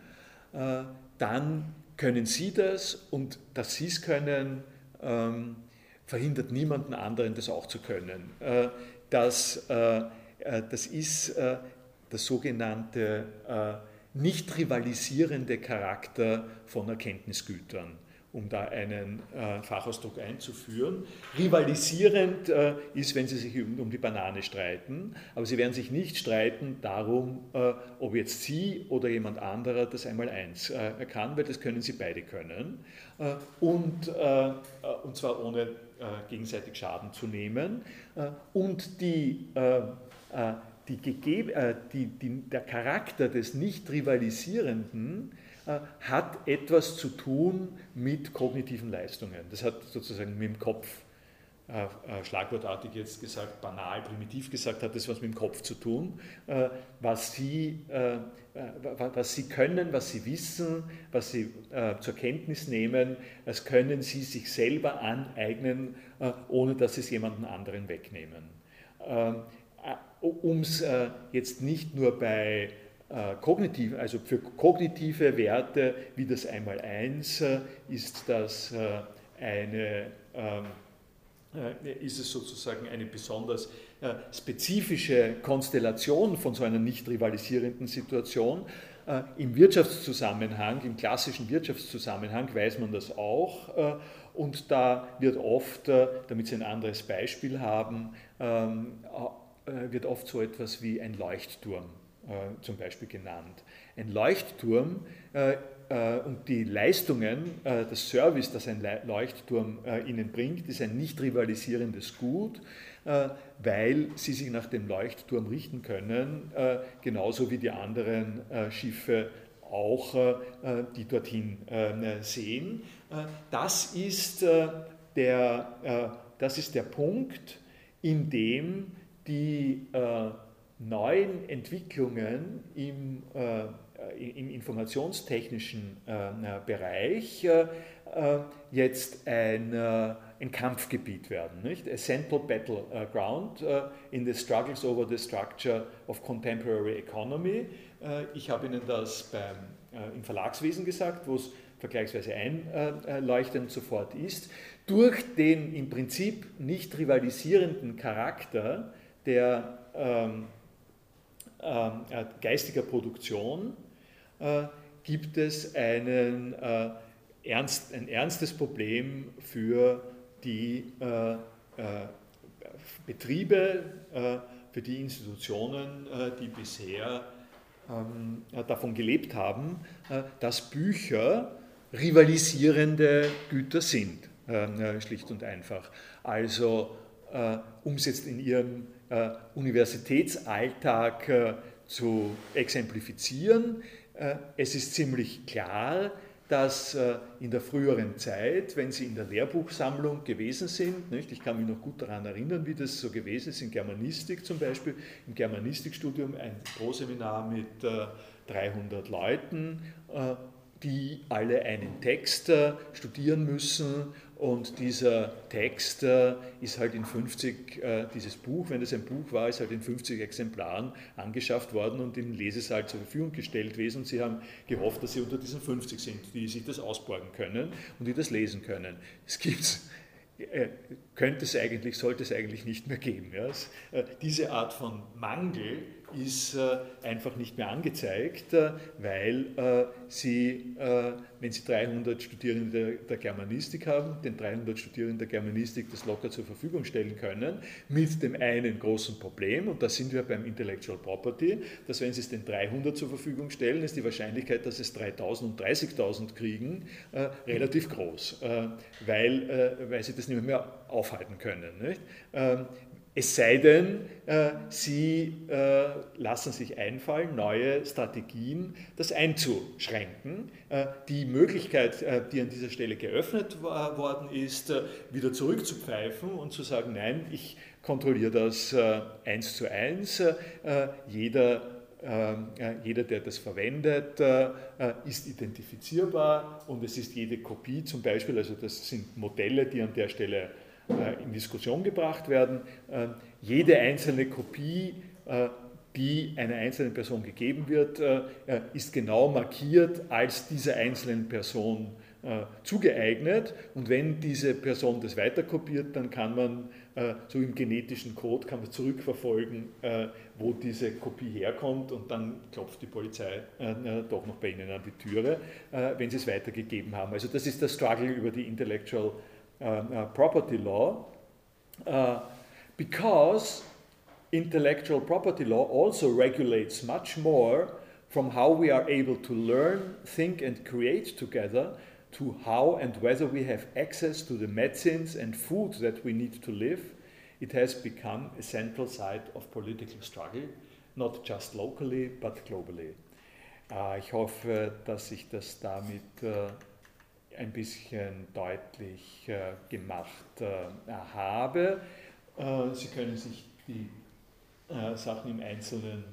dann können Sie das und dass Sie es können, ähm, verhindert niemanden anderen, das auch zu können. Äh, das, äh, äh, das ist der sogenannte nicht rivalisierende Charakter von Erkenntnisgütern um da einen äh, Fachausdruck einzuführen. Rivalisierend äh, ist, wenn Sie sich um, um, die Banane streiten, aber Sie werden sich nicht streiten darum, äh, ob jetzt Sie oder jemand anderer das einmal eins kann, weil das können Sie beide können. und, und zwar ohne gegenseitig Schaden zu nehmen. und die die, die, die, der Charakter des Nicht-Rivalisierenden äh, hat etwas zu tun mit kognitiven Leistungen. Das hat sozusagen mit dem Kopf, äh, äh, schlagwortartig jetzt gesagt, banal, primitiv gesagt, hat das was mit dem Kopf zu tun. was, sie, was sie können, was sie wissen, was sie zur Kenntnis nehmen, das können sie sich selber aneignen, ohne dass sie es jemanden anderen wegnehmen. um es jetzt nicht nur bei äh, kognitiv, also für kognitive Werte wie das Einmaleins äh, ist das äh, eine, ähm, ist es sozusagen eine besonders spezifische Konstellation von so einer nicht rivalisierenden Situation. Im Wirtschaftszusammenhang, im klassischen Wirtschaftszusammenhang weiß man das auch. Und da wird oft, damit Sie ein anderes Beispiel haben, ähm, wird oft so etwas wie ein Leuchtturm äh, zum Beispiel genannt. Ein Leuchtturm äh, äh, und die Leistungen, das Service, das ein Leuchtturm Ihnen bringt, ist ein nicht rivalisierendes Gut, weil Sie sich nach dem Leuchtturm richten können, genauso wie die anderen Schiffe auch, die dorthin sehen. Das ist der, das ist der Punkt, in dem die neuen Entwicklungen im, äh, im informationstechnischen äh, Bereich äh, jetzt ein, ein Kampfgebiet werden. Nicht? A central battleground in the struggles over the structure of contemporary economy. ich habe Ihnen das beim, im Verlagswesen gesagt, wo es vergleichsweise einleuchtend sofort ist. Durch den im Prinzip nicht rivalisierenden Charakter der ähm, äh, geistiger Produktion äh, gibt es einen, äh, ernst, ein ernstes Problem für die Betriebe, für die Institutionen, die bisher ähm, davon gelebt haben, dass Bücher rivalisierende Güter sind, schlicht und einfach. Also um es in ihrem Universitätsalltag zu exemplifizieren. Es ist ziemlich klar, dass äh, in der früheren Zeit, wenn Sie in der Lehrbuchsammlung gewesen sind, nicht, ich kann mich noch gut daran erinnern, wie das so gewesen ist, in Germanistik zum Beispiel, im Germanistikstudium ein Proseminar mit 300 äh, Leuten, äh, die alle einen Text studieren müssen und dieser Text äh, ist halt in 50, äh, dieses Buch, wenn es ein Buch war, ist halt in 50 Exemplaren angeschafft worden und im Lesesaal zur Verfügung gestellt gewesen. Und sie haben gehofft, dass sie unter diesen 50 sind, die sich das ausborgen können und die das lesen können. Es gibt äh, könnte es eigentlich, sollte es eigentlich nicht mehr geben. Diese Art von Mangel ist äh, einfach nicht mehr angezeigt, äh, weil äh, Sie, wenn Sie 300 Studierende der Germanistik haben, den 300 Studierenden der Germanistik das locker zur Verfügung stellen können, mit dem einen großen Problem, und da sind wir beim Intellectual Property, dass wenn Sie es den 300 zur Verfügung stellen, ist die Wahrscheinlichkeit, dass es 3000 und 30.000 kriegen, relativ groß, weil, weil Sie das nicht mehr aufhalten können. Nicht? Es sei denn, äh, Sie äh, lassen sich einfallen, neue Strategien, das einzuschränken. Äh, die Möglichkeit, die an dieser Stelle geöffnet worden ist, wieder zurückzupfeifen und zu sagen, nein, ich kontrolliere das eins zu eins. Jeder jeder, der das verwendet, ist identifizierbar und es ist jede Kopie zum Beispiel, also das sind Modelle, die an der Stelle in Diskussion gebracht werden. Äh, jede einzelne Kopie, äh, die einer einzelnen Person gegeben wird, ist genau markiert als dieser einzelnen Person zugeeignet. Und wenn diese Person das weiterkopiert, dann kann man so im genetischen Code kann man zurückverfolgen, wo diese Kopie herkommt und dann klopft die Polizei doch noch bei Ihnen an die Türe, wenn Sie es weitergegeben haben. Also das ist der Struggle über die Intellectual uh, property law uh, because intellectual property law also regulates much more from how we are able to learn, think, and create together to how and whether we have access to the medicines and food that we need to live. It has become a central site of political struggle, not just locally, but globally. Uh, ich hoffe, dass ich das damit uh, ein bisschen deutlich äh, gemacht äh, habe. Äh, Sie können sich die Sachen im Einzelnen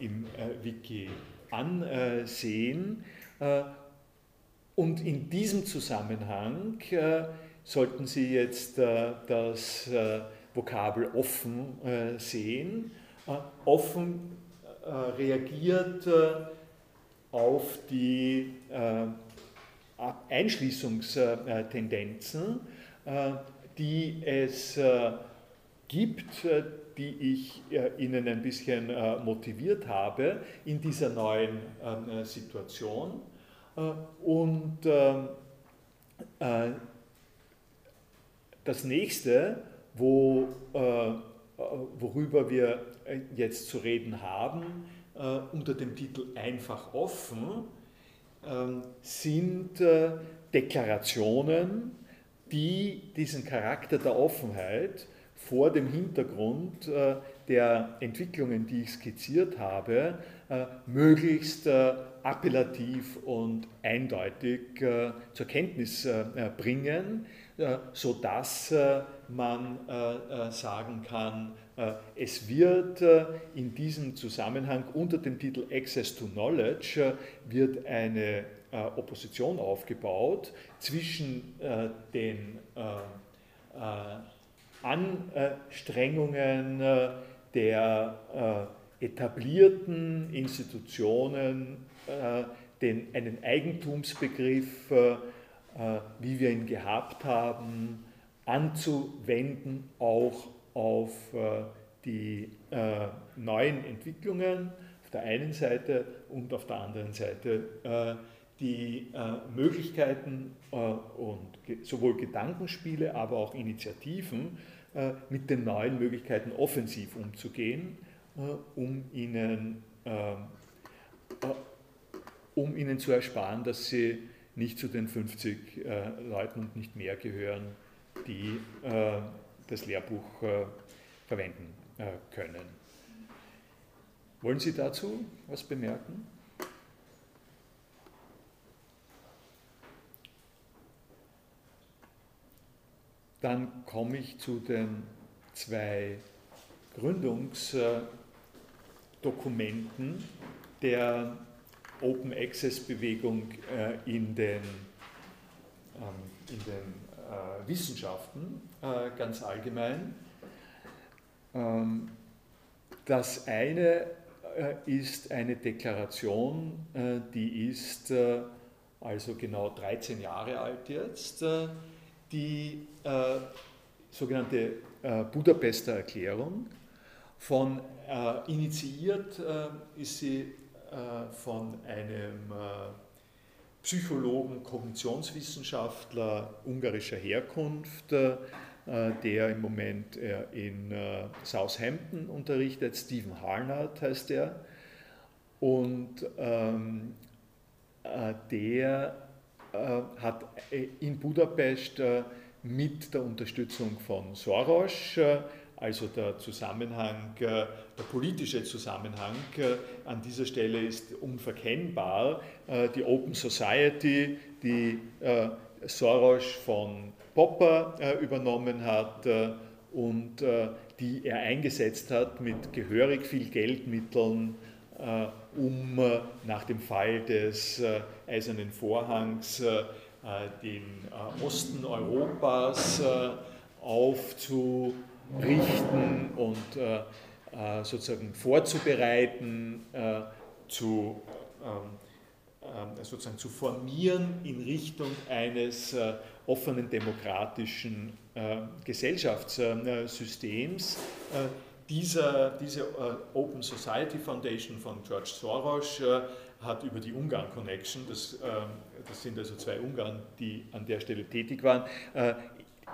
im Wiki ansehen. Und in diesem Zusammenhang sollten Sie jetzt das Vokabel offen sehen. Offen reagiert auf die Einschließungstendenzen, äh, die es äh, gibt, äh, die ich Ihnen ein bisschen motiviert habe in dieser neuen Situation. Und das nächste, wo, worüber wir jetzt zu reden haben, unter dem Titel Einfach offen, ähm, sind äh, Deklarationen, die diesen Charakter der Offenheit vor dem Hintergrund äh, der Entwicklungen, die ich skizziert habe, äh, möglichst appellativ und eindeutig zur Kenntnis bringen, sodass man sagen kann, es wird in diesem Zusammenhang unter dem Titel Access to Knowledge wird eine Opposition aufgebaut zwischen den Anstrengungen der etablierten Institutionen, den, einen Eigentumsbegriff, wie wir ihn gehabt haben, anzuwenden, auch auf äh, die äh, neuen Entwicklungen auf der einen Seite und auf der anderen Seite äh, die Möglichkeiten und sowohl Gedankenspiele, aber auch Initiativen mit den neuen Möglichkeiten offensiv umzugehen, um ihnen, um ihnen zu ersparen, dass sie nicht zu den 50 Leuten und nicht mehr gehören, die das Lehrbuch verwenden können. Wollen Sie dazu was bemerken? Dann komme ich zu den zwei Gründungsdokumenten der Open Access Bewegung äh, in den, ähm, in den äh, Wissenschaften äh, ganz allgemein. Ähm, das eine ist eine Deklaration, die ist also genau 13 Jahre alt jetzt, die sogenannte Budapester Erklärung. Von initiiert ist sie äh, von einem äh, Psychologen, Kognitionswissenschaftler ungarischer Herkunft, äh, der im Moment in Southampton unterrichtet, Stephen Harnard heißt er. Und ähm, der hat in Budapest mit der Unterstützung von Soros also der Zusammenhang, äh, der politische Zusammenhang äh, an dieser Stelle ist unverkennbar. Äh, die Open Society, die Soros von Popper übernommen hat und die er eingesetzt hat mit gehörig viel Geldmitteln, um nach dem Fall des Eisernen Vorhangs den Osten Europas aufzu richten und äh, äh, sozusagen vorzubereiten, äh, zu, ähm, sozusagen zu formieren in Richtung eines offenen demokratischen Gesellschaftssystems. Dieser, diese Open Society Foundation von George Soros hat über die Ungarn Connection, das, das sind also zwei Ungarn, die an der Stelle tätig waren,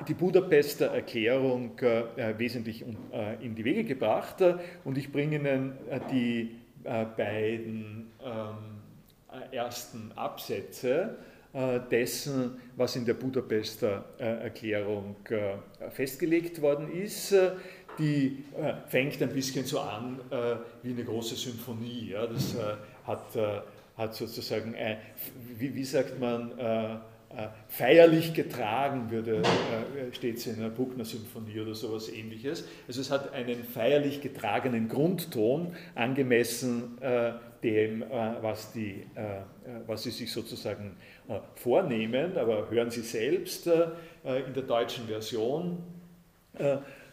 die Budapester Erklärung äh, wesentlich äh, in die Wege gebracht und ich bringe Ihnen äh, die äh, beiden ähm, ersten Absätze äh, dessen, was in der Budapester äh, Erklärung festgelegt worden ist. Die fängt ein bisschen so an wie eine große Symphonie. Das hat, sozusagen, wie, sagt man, äh, feierlich getragen würde, äh, steht es in einer Bruckner-Symphonie oder sowas ähnliches. Also es hat einen feierlich getragenen Grundton, angemessen äh, dem, was, die, was Sie sich sozusagen vornehmen, aber hören Sie selbst in der deutschen Version.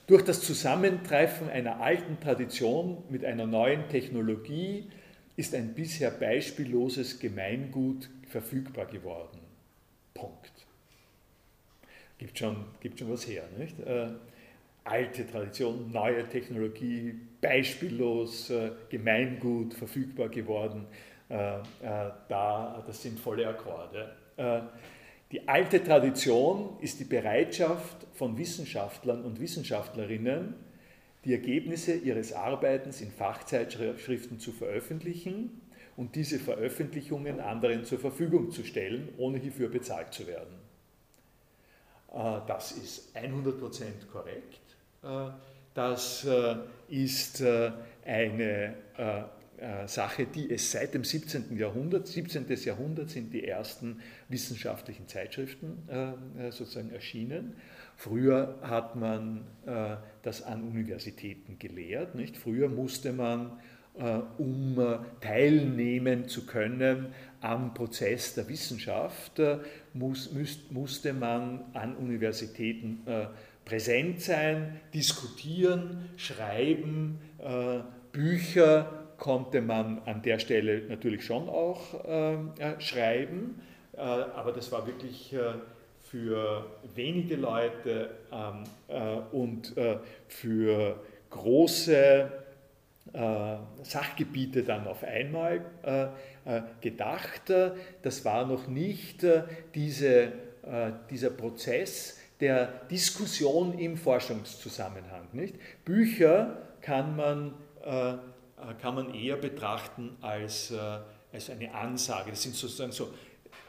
Durch das Zusammentreffen einer alten Tradition mit einer neuen Technologie ist ein bisher beispielloses Gemeingut verfügbar geworden. Punkt. Gibt schon, gibt schon was her. Nicht? Äh, alte Tradition, neue Technologie, beispiellos, äh, Gemeingut verfügbar geworden. Äh, äh da, das sind volle Akkorde. Äh, die alte Tradition ist die Bereitschaft von Wissenschaftlern und Wissenschaftlerinnen, die Ergebnisse ihres Arbeitens in Fachzeitschriften zu veröffentlichen und diese Veröffentlichungen anderen zur Verfügung zu stellen, ohne hierfür bezahlt zu werden. Äh, das ist 100% korrekt. Äh, das äh, ist eine Sache, die es seit dem 17. Jahrhundert, 17. Jahrhundert sind die ersten wissenschaftlichen Zeitschriften sozusagen erschienen. Früher hat man das an Universitäten gelehrt. Nicht? Früher musste man um äh, teilnehmen zu können am Prozess der Wissenschaft, äh, muss, müsst, musste man an Universitäten präsent sein, diskutieren, schreiben, Bücher konnte man an der Stelle natürlich schon auch schreiben, aber das war wirklich für wenige Leute ähm, und für große äh, Sachgebiete dann auf einmal äh, äh, gedacht. Das war noch nicht diese, dieser Prozess der Diskussion im Forschungszusammenhang. Nicht? Bücher kann man, kann man eher betrachten als, als eine Ansage. Das sind sozusagen so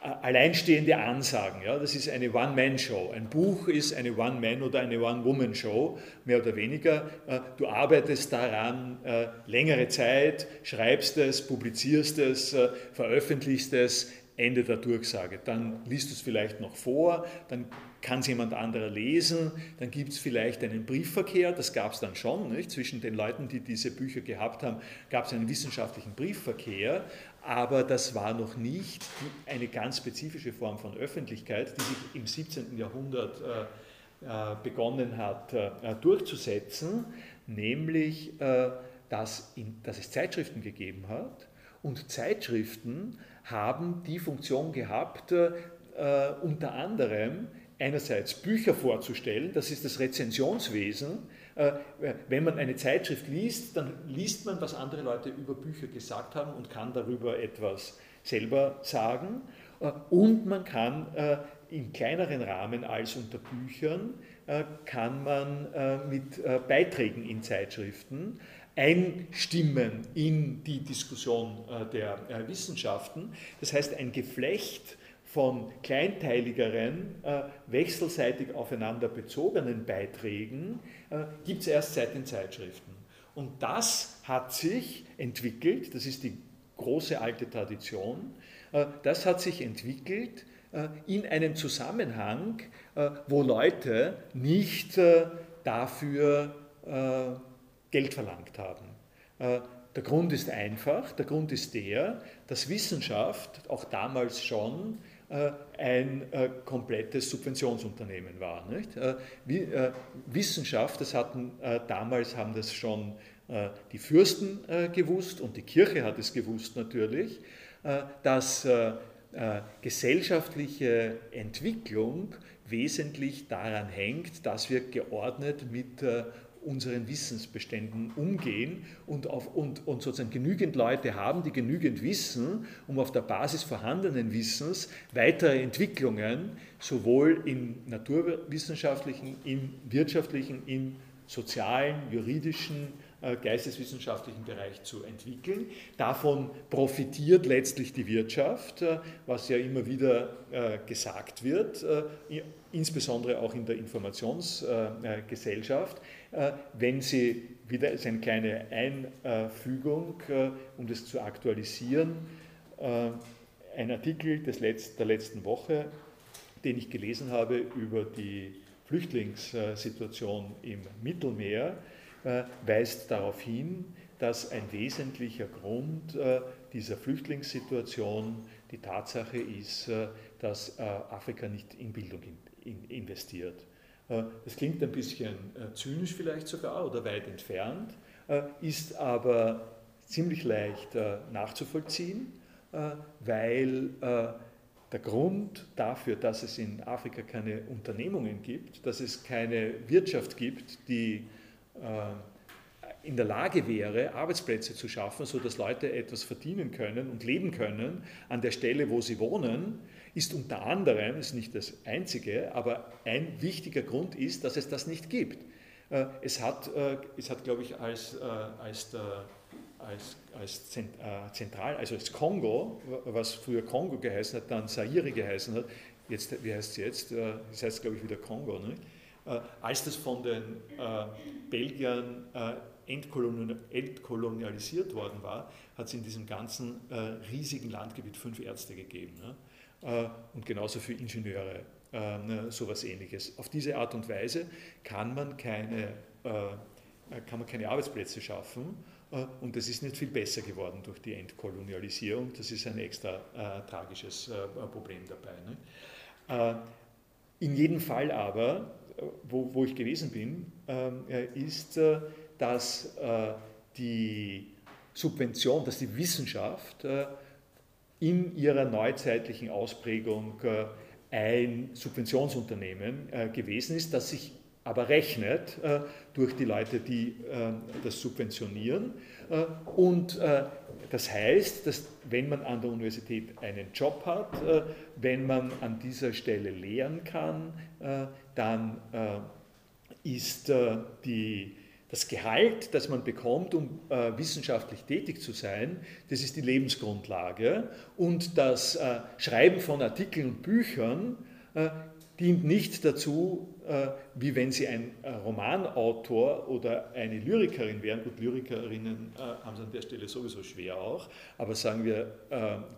alleinstehende Ansagen. Ja? Das ist eine One-Man-Show. Ein Buch ist eine One-Man- oder eine One-Woman-Show, mehr oder weniger. Äh, du arbeitest daran äh, längere Zeit, schreibst es, publizierst es, äh, veröffentlichst es, Ende der Durchsage. Dann liest du es vielleicht noch vor, dann kann es jemand anderer lesen, dann gibt es vielleicht einen Briefverkehr, das gab es dann schon, nicht? zwischen den Leuten, die diese Bücher gehabt haben, gab es einen wissenschaftlichen Briefverkehr, aber das war noch nicht eine ganz spezifische Form von Öffentlichkeit, die sich im 17. Jahrhundert äh, äh, begonnen hat äh, durchzusetzen, nämlich dass, es Zeitschriften gegeben hat und Zeitschriften haben die Funktion gehabt, unter anderem einerseits Bücher vorzustellen, das ist das Rezensionswesen. Äh, wenn man eine Zeitschrift liest, dann liest man, was andere Leute über Bücher gesagt haben und kann darüber etwas selber sagen. Äh, und man kann äh, im kleineren Rahmen als unter Büchern, kann man mit Beiträgen in Zeitschriften einstimmen in die Diskussion der Wissenschaften. Das heißt, ein Geflecht von kleinteiligeren, wechselseitig aufeinander bezogenen Beiträgen gibt es erst seit den Zeitschriften. Und das hat sich entwickelt, das ist die große alte Tradition, das hat sich entwickelt in einem Zusammenhang, wo Leute nicht dafür Geld verlangt haben. Äh, der Grund ist einfach, der Grund ist der, dass Wissenschaft auch damals schon äh, ein äh, komplettes Subventionsunternehmen war. Nicht? Wissenschaft, das hatten damals haben das schon die Fürsten gewusst und die Kirche hat es gewusst natürlich, dass gesellschaftliche Entwicklung wesentlich daran hängt, dass wir geordnet mit unseren Wissensbeständen umgehen und, auf, und, und sozusagen genügend Leute haben, die genügend wissen, um auf der Basis vorhandenen Wissens weitere Entwicklungen sowohl im naturwissenschaftlichen, im wirtschaftlichen, im sozialen, juridischen, äh, geisteswissenschaftlichen Bereich zu entwickeln. Davon profitiert letztlich die Wirtschaft, äh, was ja immer wieder äh, gesagt wird, insbesondere auch in der Informationsgesellschaft, wenn sie wieder als eine kleine Einfügung, um das zu aktualisieren, ein Artikel des Letz-, der letzten Woche, den ich gelesen habe über die Flüchtlingssituation im Mittelmeer, äh, weist darauf hin, dass ein wesentlicher Grund äh, dieser Flüchtlingssituation die Tatsache ist, äh, dass Afrika nicht in Bildung investiert. Das klingt ein bisschen zynisch vielleicht sogar oder weit entfernt, ist aber ziemlich leicht nachzuvollziehen, weil der Grund dafür, dass es in Afrika keine Unternehmungen gibt, dass es keine Wirtschaft gibt, die äh, in der Lage wäre, Arbeitsplätze zu schaffen, sodass Leute etwas verdienen können und leben können an der Stelle, wo sie wohnen, ist unter anderem, ist nicht das einzige, aber ein wichtiger Grund ist, dass es das nicht gibt. Äh, es hat, äh, es hat glaube ich, als, als, der, als, als Zentral, also als Kongo, was früher Kongo geheißen hat, dann Zaire geheißen hat, jetzt, wie heißt es jetzt? Das heißt, glaube ich, wieder Kongo. Äh, als das von den äh, Belgiern äh, entkolonialisiert worden war, hat es in diesem ganzen riesigen Landgebiet fünf Ärzte gegeben ne? Und genauso für Ingenieure, ne, sowas ähnliches. Auf diese Art und Weise kann man keine, kann man keine Arbeitsplätze schaffen und das ist nicht viel besser geworden durch die Entkolonialisierung. Das ist ein extra tragisches Problem dabei. Ne? In jedem Fall aber wo, wo ich gewesen bin, ist, äh, dass äh, die Subvention, dass die Wissenschaft äh, in ihrer neuzeitlichen Ausprägung ein Subventionsunternehmen gewesen ist, das sich aber rechnet durch die Leute, die das subventionieren. Und das heißt, dass wenn man an der Universität einen Job hat, wenn man an dieser Stelle lehren kann, dann äh, ist äh, die, das Gehalt, das man bekommt, um äh, wissenschaftlich tätig zu sein, das ist die Lebensgrundlage. Und das äh, Schreiben von Artikeln und Büchern äh, dient nicht dazu, äh, wie wenn Sie ein äh, Romanautor oder eine Lyrikerin wären. Gut, Lyrikerinnen äh, haben es an der Stelle sowieso schwer auch, aber sagen wir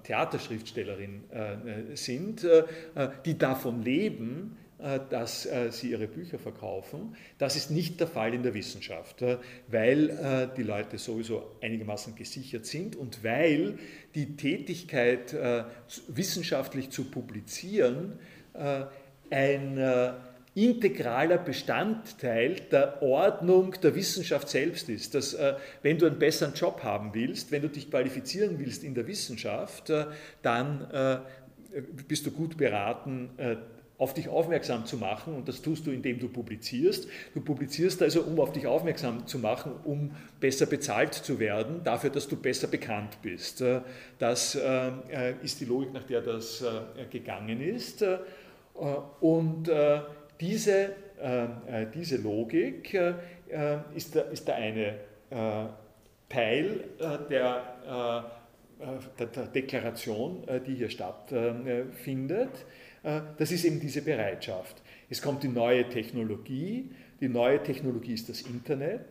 Theaterschriftstellerin sind, die davon leben, dass äh, sie ihre Bücher verkaufen. Das ist nicht der Fall in der Wissenschaft, äh, weil die Leute sowieso einigermaßen gesichert sind und weil die Tätigkeit, wissenschaftlich zu publizieren, ein integraler Bestandteil der Ordnung der Wissenschaft selbst ist. Dass, wenn du einen besseren Job haben willst, wenn du dich qualifizieren willst in der Wissenschaft, dann bist du gut beraten, auf dich aufmerksam zu machen und das tust du, indem du publizierst. Du publizierst also, um auf dich aufmerksam zu machen, um besser bezahlt zu werden, dafür, dass du besser bekannt bist. Äh, das äh, ist die Logik, nach der das äh, gegangen ist. Und diese, diese Logik ist der, ist der eine Teil der, der Deklaration, die hier stattfindet. Äh, das ist eben diese Bereitschaft. Es kommt die neue Technologie. Die neue Technologie ist das Internet.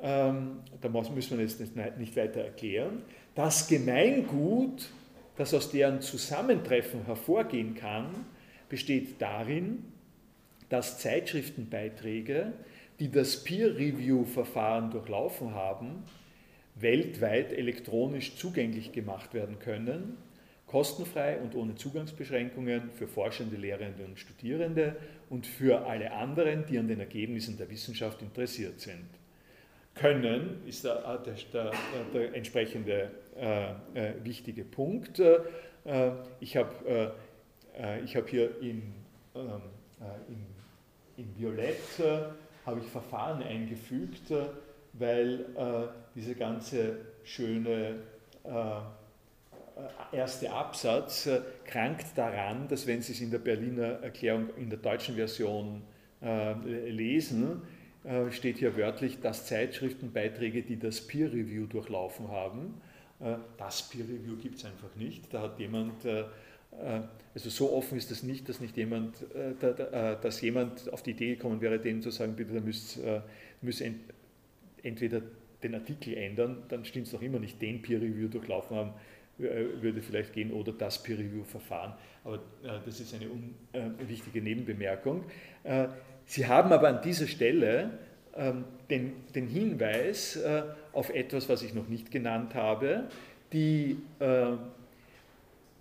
Ähm, da müssen wir jetzt nicht weiter erklären. Das Gemeingut, das aus deren Zusammentreffen hervorgehen kann, besteht darin, dass Zeitschriftenbeiträge, die das Peer-Review-Verfahren durchlaufen haben, weltweit elektronisch zugänglich gemacht werden können kostenfrei und ohne Zugangsbeschränkungen für Forschende, Lehrende und Studierende und für alle anderen, die an den Ergebnissen der Wissenschaft interessiert sind. Können ist der, der, der, der entsprechende äh, äh, wichtige Punkt. Äh, ich habe äh, hab hier in, äh, in, in Violett äh, habe ich Verfahren eingefügt, weil diese ganze schöne äh, erste Absatz äh, krankt daran, dass wenn Sie es in der Berliner Erklärung in der deutschen Version äh, lesen, steht hier wörtlich, dass Zeitschriftenbeiträge, die das Peer Review durchlaufen haben, das Peer Review gibt es einfach nicht. Da hat jemand, also so offen ist das nicht, dass nicht jemand, dass jemand auf die Idee gekommen wäre, denen zu sagen, bitte, da müsst, müsst entweder den Artikel ändern, dann stimmt es noch immer nicht, den Peer Review durchlaufen haben, äh, würde vielleicht gehen oder das Peer-Review-Verfahren. Aber äh, das ist eine unwichtige Nebenbemerkung. Äh, Sie haben aber an dieser Stelle ähm, den, den Hinweis auf etwas, was ich noch nicht genannt habe, die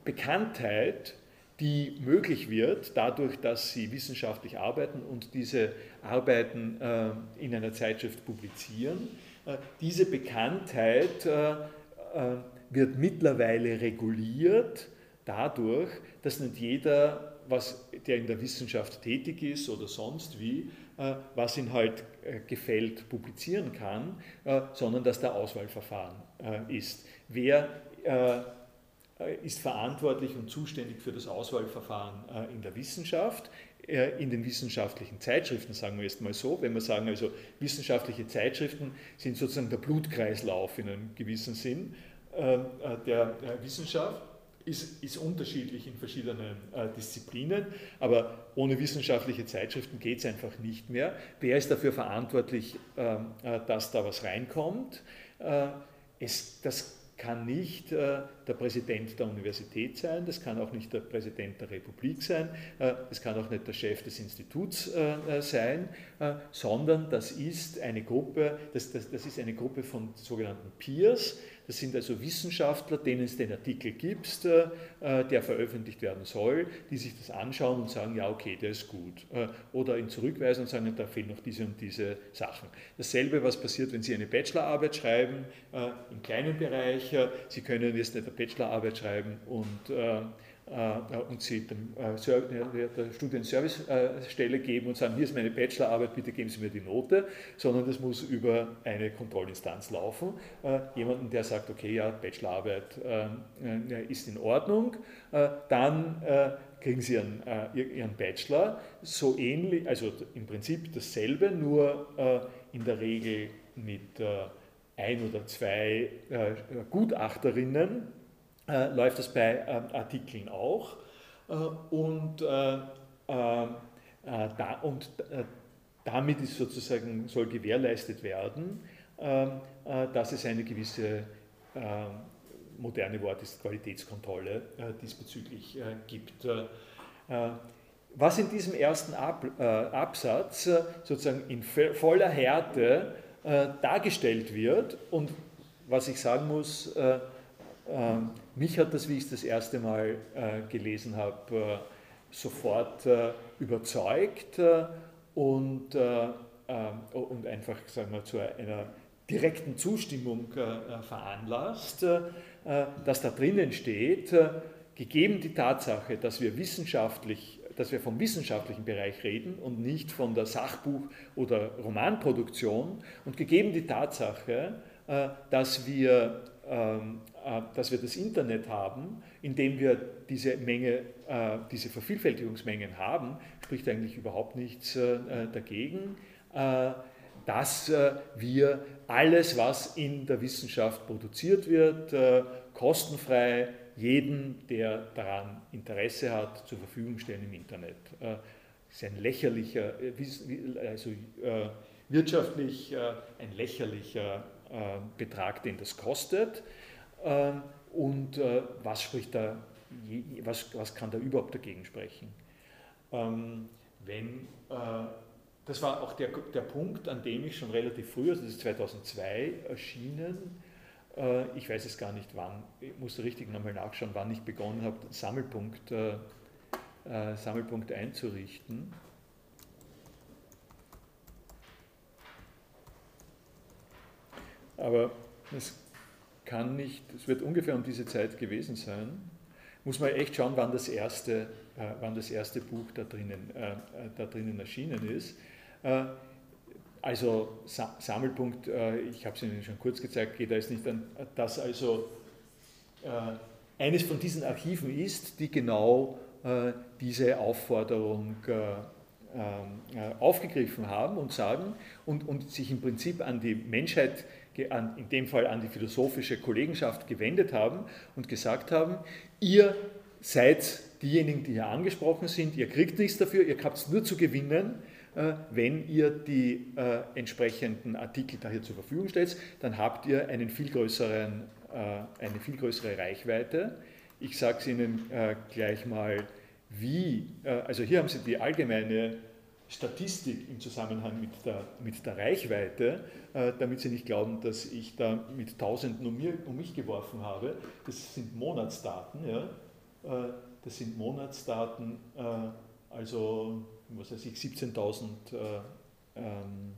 Bekanntheit, die möglich wird dadurch, dass Sie wissenschaftlich arbeiten und diese Arbeiten in einer Zeitschrift publizieren. Diese Bekanntheit wird mittlerweile reguliert dadurch, dass nicht jeder, was, der in der Wissenschaft tätig ist oder sonst wie, äh, was ihn halt äh, gefällt, publizieren kann, äh, sondern dass da Auswahlverfahren ist. Wer ist verantwortlich und zuständig für das Auswahlverfahren in der Wissenschaft? in den wissenschaftlichen Zeitschriften, sagen wir jetzt mal so, wenn wir sagen, also wissenschaftliche Zeitschriften sind sozusagen der Blutkreislauf in einem gewissen Sinn, der Wissenschaft ist, ist, unterschiedlich in verschiedenen äh, Disziplinen, aber ohne wissenschaftliche Zeitschriften geht es einfach nicht mehr. Wer ist dafür verantwortlich, ähm, äh, dass da was reinkommt? Äh, es, das kann nicht äh, der Präsident der Universität sein, das kann auch nicht der Präsident der Republik sein, äh, das kann auch nicht der Chef des Instituts äh, sein, sondern das ist eine Gruppe, das, das, das ist eine Gruppe von sogenannten Peers, das sind also Wissenschaftler, denen es den Artikel gibt, äh, der veröffentlicht werden soll, die sich das anschauen und sagen, ja, okay, der ist gut. Äh, oder ihn zurückweisen und sagen, da fehlen noch diese und diese Sachen. Dasselbe, was passiert, wenn Sie eine Bachelorarbeit schreiben, äh, im kleinen Bereich. Sie können jetzt eine Bachelorarbeit schreiben und und sie dem, äh, der Studienservicestelle geben und sagen, hier ist meine Bachelorarbeit, bitte geben Sie mir die Note, sondern das muss über eine Kontrollinstanz laufen. Äh, jemanden, der sagt, okay, ja, Bachelorarbeit ist in Ordnung, dann kriegen sie ihren, ihren Bachelor, so ähnlich, also im Prinzip dasselbe, nur in der Regel mit ein oder zwei Gutachterinnen läuft das bei Artikeln auch. Und, da, und damit ist sozusagen, soll gewährleistet werden, äh, dass es eine gewisse moderne Wort ist Qualitätskontrolle äh, diesbezüglich äh, gibt. Was in diesem ersten Absatz sozusagen in voller Härte dargestellt wird und was ich sagen muss, mich hat das, wie ich es das erste Mal gelesen habe, sofort überzeugt und, äh, äh, und einfach sagen wir, zu einer direkten Zustimmung äh, veranlasst, äh, dass da drinnen steht, äh, gegeben die Tatsache, dass wir wissenschaftlich dass wir vom wissenschaftlichen Bereich reden und nicht von der Sachbuch- oder Romanproduktion und gegeben die Tatsache, äh, dass wir, dass wir das Internet haben, in dem wir diese Menge, diese Vervielfältigungsmengen haben, spricht eigentlich überhaupt nichts äh, dagegen, äh, dass äh, wir alles, was in der Wissenschaft produziert wird, kostenfrei jeden, der daran Interesse hat, zur Verfügung stellen im Internet. Das ist ein lächerlicher, also wirtschaftlich ein lächerlicher Betrag, den das kostet. Und was spricht da, was, was kann da überhaupt dagegen sprechen? ähm, wenn, äh, das war auch der, der Punkt, an dem ich schon relativ früh, also das ist 2002 erschienen, äh, ich weiß es gar nicht wann, ich muss richtig nochmal nachschauen, wann ich begonnen habe, Sammelpunkt, äh, äh, Sammelpunkt einzurichten. Aber es kann nicht, es wird ungefähr um diese Zeit gewesen sein. Muss man echt schauen, wann das erste äh, wann das erste Buch da drinnen, äh, äh, da drinnen erschienen ist. Also Sammelpunkt, ich habe es Ihnen schon kurz gezeigt, geht da jetzt nicht an, dass also eines von diesen Archiven ist, die genau diese Aufforderung aufgegriffen haben und sagen und, und sich im Prinzip an die Menschheit, in dem Fall an die philosophische Kollegenschaft gewendet haben und gesagt haben, ihr seid diejenigen, die hier angesprochen sind, ihr kriegt nichts dafür, ihr habt es nur zu gewinnen, äh, wenn ihr die äh, entsprechenden Artikel da hier zur Verfügung stellt, dann habt ihr einen viel größeren, äh, eine viel größere Reichweite. Ich sage es Ihnen gleich mal, wie, also hier haben Sie die allgemeine Statistik im Zusammenhang mit der, mit der Reichweite, damit Sie nicht glauben, dass ich da mit Tausenden um, mir, um mich geworfen habe. Das sind Monatsdaten. Ja das sind Monatsdaten, äh, also was weiß ich, 17.000 ähm,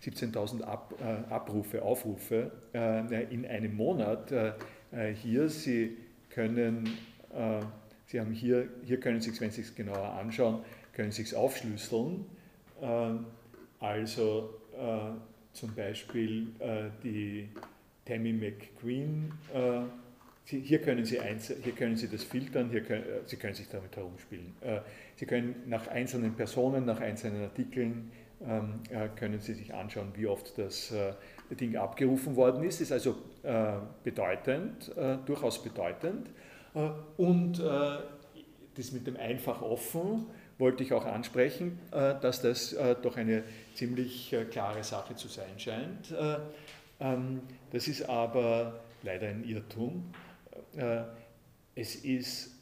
17 Ab, äh, Abrufe, Aufrufe äh, in einem Monat. hier, Sie können, Sie haben hier, hier können Sie es, wenn Sie es genauer anschauen, können Sie es aufschlüsseln. also zum Beispiel die Tammy McQueen Sie, hier, können Sie hier können Sie das filtern, hier können, äh, Sie können sich damit herumspielen. Äh, Sie können nach einzelnen Personen, nach einzelnen Artikeln, ähm, äh, können Sie sich anschauen, wie oft das Ding abgerufen worden ist. Ist also bedeutend, durchaus bedeutend. Und das mit dem einfach offen wollte ich auch ansprechen, dass das doch eine ziemlich klare Sache zu sein scheint. Ähm, das ist aber leider ein Irrtum. Äh, es ist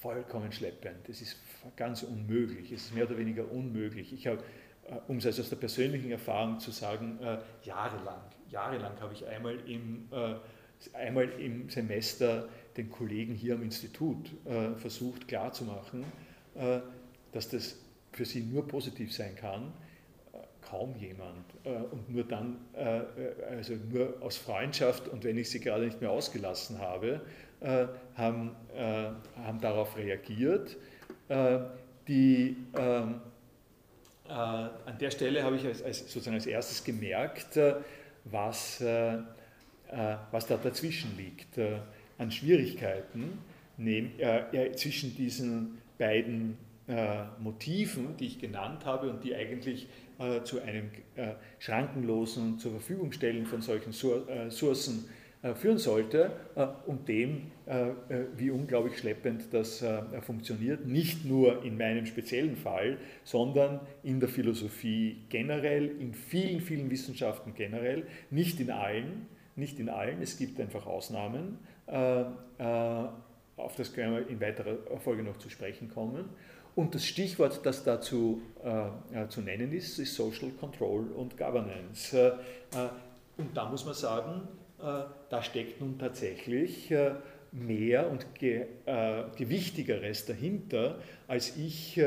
vollkommen schleppend, es ist ganz unmöglich, es ist mehr oder weniger unmöglich. Ich habe, äh, um es also aus der persönlichen Erfahrung zu sagen, äh, jahrelang, jahrelang habe ich einmal im, einmal im Semester den Kollegen hier am Institut versucht klarzumachen, dass das für sie nur positiv sein kann, kaum jemand. Und nur dann, also nur aus Freundschaft und wenn ich sie gerade nicht mehr ausgelassen habe, äh, haben, äh, haben darauf reagiert. Äh, die, ähm, an der Stelle habe ich als, als, sozusagen als erstes gemerkt, was, was da dazwischen liegt an Schwierigkeiten zwischen diesen beiden Motiven, die ich genannt habe und die eigentlich zu einem schrankenlosen zur Verfügung stellen von solchen Sourcen äh, führen sollte äh, und dem, äh, wie unglaublich schleppend das funktioniert, nicht nur in meinem speziellen Fall, sondern in der Philosophie generell, in vielen, vielen Wissenschaften generell, nicht in allen, nicht in allen, es gibt einfach Ausnahmen, auf das können wir in weiterer Folge noch zu sprechen kommen. Und das Stichwort, das dazu äh, zu nennen ist, ist Social Control und Governance. Äh, und da muss man sagen, äh, da steckt nun tatsächlich äh, mehr und ge, äh, Gewichtigeres dahinter, als ich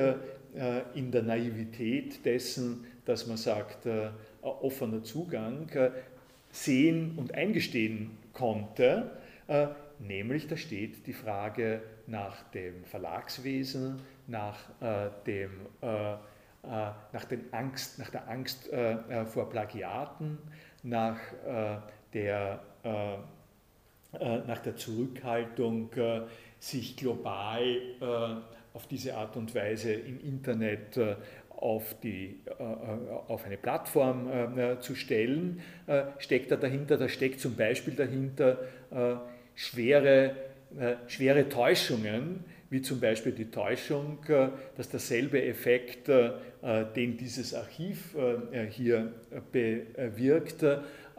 in der Naivität dessen, dass man sagt, offener Zugang, sehen und eingestehen konnte. Nämlich da steht die Frage nach dem Verlagswesen, nach, dem, nach, den Angst, nach der Angst vor Plagiaten, nach der, äh, äh, nach der Zurückhaltung, äh, sich global auf diese Art und Weise im Internet auf, die, auf eine Plattform zu stellen, steckt da dahinter, da steckt zum Beispiel dahinter schwere, schwere Täuschungen, wie zum Beispiel die Täuschung, dass derselbe Effekt, den dieses Archiv hier bewirkt,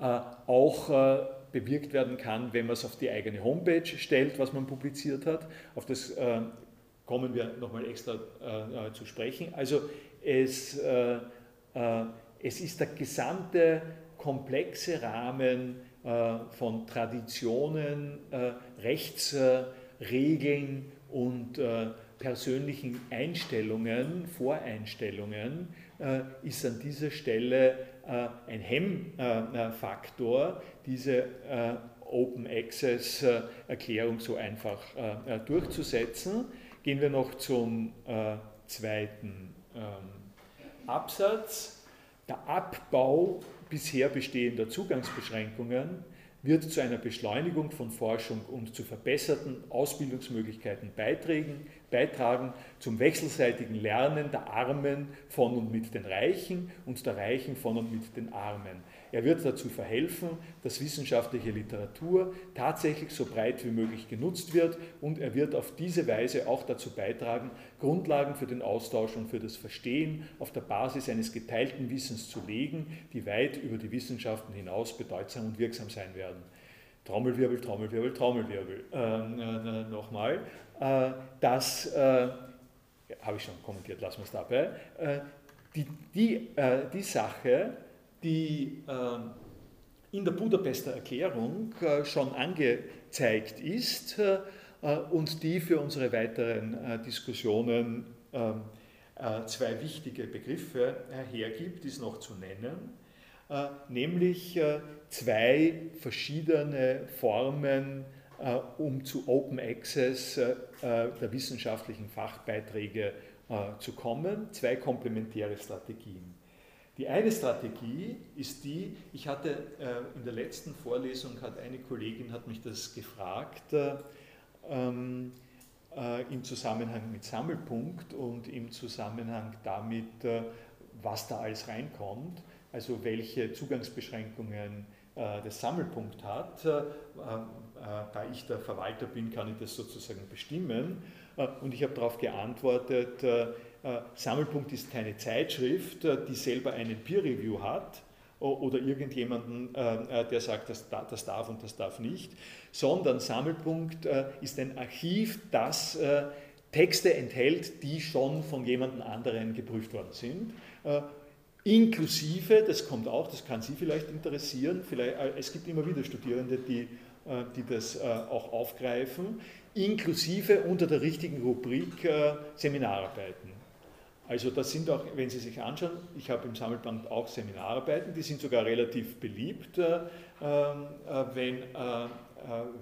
äh, auch äh, bewirkt werden kann, wenn man es auf die eigene Homepage stellt, was man publiziert hat. Auf das äh, kommen wir nochmal extra zu sprechen. Also es, es ist der gesamte komplexe Rahmen von Traditionen, Rechtsregeln und persönlichen Einstellungen, Voreinstellungen, ist an dieser Stelle äh, ein Hemmfaktor, diese äh, Open Access Erklärung so einfach äh, durchzusetzen. Gehen wir noch zum zweiten ähm, Absatz. Der Abbau bisher bestehender Zugangsbeschränkungen wird zu einer Beschleunigung von Forschung und zu verbesserten Ausbildungsmöglichkeiten beitragen, beitragen zum wechselseitigen Lernen der Armen von und mit den Reichen und der Reichen von und mit den Armen. Er wird dazu verhelfen, dass wissenschaftliche Literatur tatsächlich so breit wie möglich genutzt wird und er wird auf diese Weise auch dazu beitragen, Grundlagen für den Austausch und für das Verstehen auf der Basis eines geteilten Wissens zu legen, die weit über die Wissenschaften hinaus bedeutsam und wirksam sein werden. Trommelwirbel, Trommelwirbel, Trommelwirbel. Ähm, äh, Nochmal. Äh, das äh, habe ich schon kommentiert, lassen wir es dabei. Äh, die, die, die Sache, die in der Budapester Erklärung schon angezeigt ist und die für unsere weiteren Diskussionen ähm, zwei wichtige Begriffe hergibt, ist noch zu nennen, nämlich zwei verschiedene Formen äh, um zu Open Access äh, äh, der wissenschaftlichen Fachbeiträge zu kommen. Zwei komplementäre Strategien. Die eine Strategie ist die, ich hatte in der letzten Vorlesung, hat eine Kollegin hat mich das gefragt, ähm, im Zusammenhang mit Sammelpunkt und im Zusammenhang damit, was da alles reinkommt, also welche Zugangsbeschränkungen das Sammelpunkt hat, äh, da ich der Verwalter bin, kann ich das sozusagen bestimmen. Äh, und ich habe darauf geantwortet, äh, Sammelpunkt ist keine Zeitschrift, die selber einen Peer Review hat oder irgendjemanden, der sagt, das, das darf und das darf nicht, sondern Sammelpunkt ist ein Archiv, das Texte enthält, die schon von jemandem anderen geprüft worden sind. Inklusive, das kommt auch, das kann Sie vielleicht interessieren, vielleicht, es gibt immer wieder Studierende, die äh, die das äh, auch aufgreifen, inklusive unter der richtigen Rubrik äh, Seminararbeiten. Also das sind auch, wenn Sie sich anschauen, ich habe im Sammelband auch Seminararbeiten, die sind sogar relativ beliebt, ähm, wenn,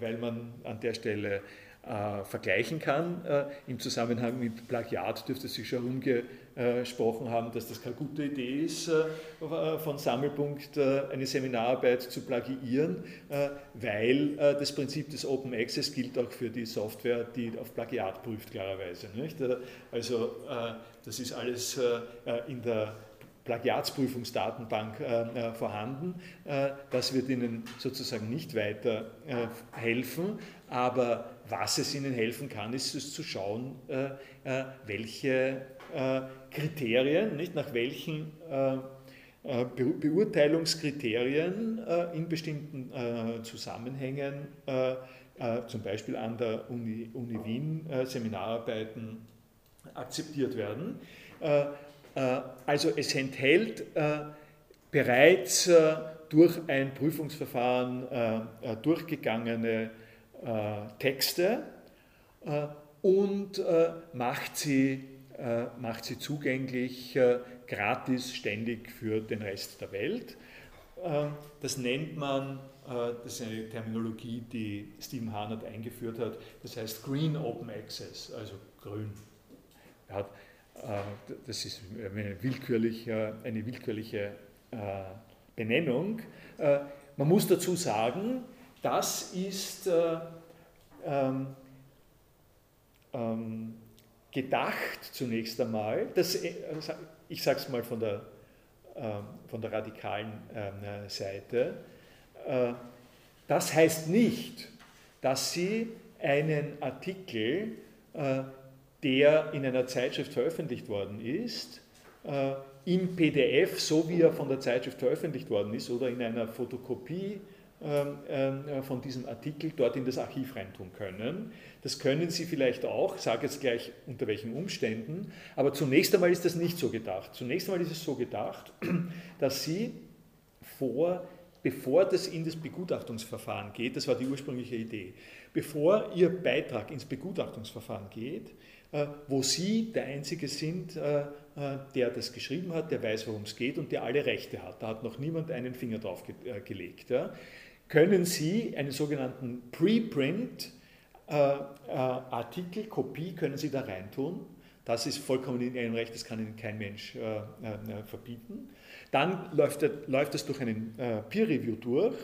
weil man an der Stelle äh, vergleichen kann. Äh, Im Zusammenhang mit Plagiat dürfte sich schon rumgesprochen haben, dass das keine gute Idee ist, äh, von Sammelpunkt äh, eine Seminararbeit zu plagiieren, äh, weil das Prinzip des Open Access gilt auch für die Software, die auf Plagiat prüft, klarerweise. Nicht? Also das ist alles in der Plagiatsprüfungsdatenbank äh, vorhanden. Äh, das wird Ihnen sozusagen nicht weiter äh, helfen, aber was es Ihnen helfen kann, ist es zu schauen, welche Kriterien, nicht, nach welchen Beurteilungskriterien in bestimmten Zusammenhängen, zum Beispiel an der Uni, Uni Wien, Seminararbeiten akzeptiert werden. Äh, also es enthält äh, bereits äh, durch ein Prüfungsverfahren durchgegangene Texte und macht sie, macht sie zugänglich gratis ständig für den Rest der Welt. Das nennt man, das ist eine Terminologie, die Stephen Harnett eingeführt hat, das heißt Green Open Access, also grün. Er hat äh, das ist eine willkürliche, eine willkürliche äh, Benennung. Äh, man muss dazu sagen, das ist ähm, ähm, gedacht zunächst einmal, dass, ich sage es mal von der, von der radikalen ähm, Seite, das heißt nicht, dass Sie einen Artikel der in einer Zeitschrift veröffentlicht worden ist, äh, im PDF, so wie er von der Zeitschrift veröffentlicht worden ist, oder in einer Fotokopie ähm, äh, von diesem Artikel dort in das Archiv reintun können. Das können Sie vielleicht auch, sage jetzt gleich unter welchen Umständen, aber zunächst einmal ist das nicht so gedacht. Zunächst einmal ist es so gedacht, (clears throat) dass Sie vor, bevor das in das Begutachtungsverfahren geht, das war die ursprüngliche Idee, bevor Ihr Beitrag ins Begutachtungsverfahren geht, äh, wo Sie der Einzige sind, äh, äh, der das geschrieben hat, der weiß, worum es geht und der alle Rechte hat. Da hat noch niemand einen Finger drauf gelegt. Können Sie einen sogenannten Preprint Artikel, Kopie, können Sie da reintun? Das ist vollkommen in Ihrem Recht, das kann Ihnen kein Mensch verbieten. Dann läuft, läuft das durch einen Peer Review durch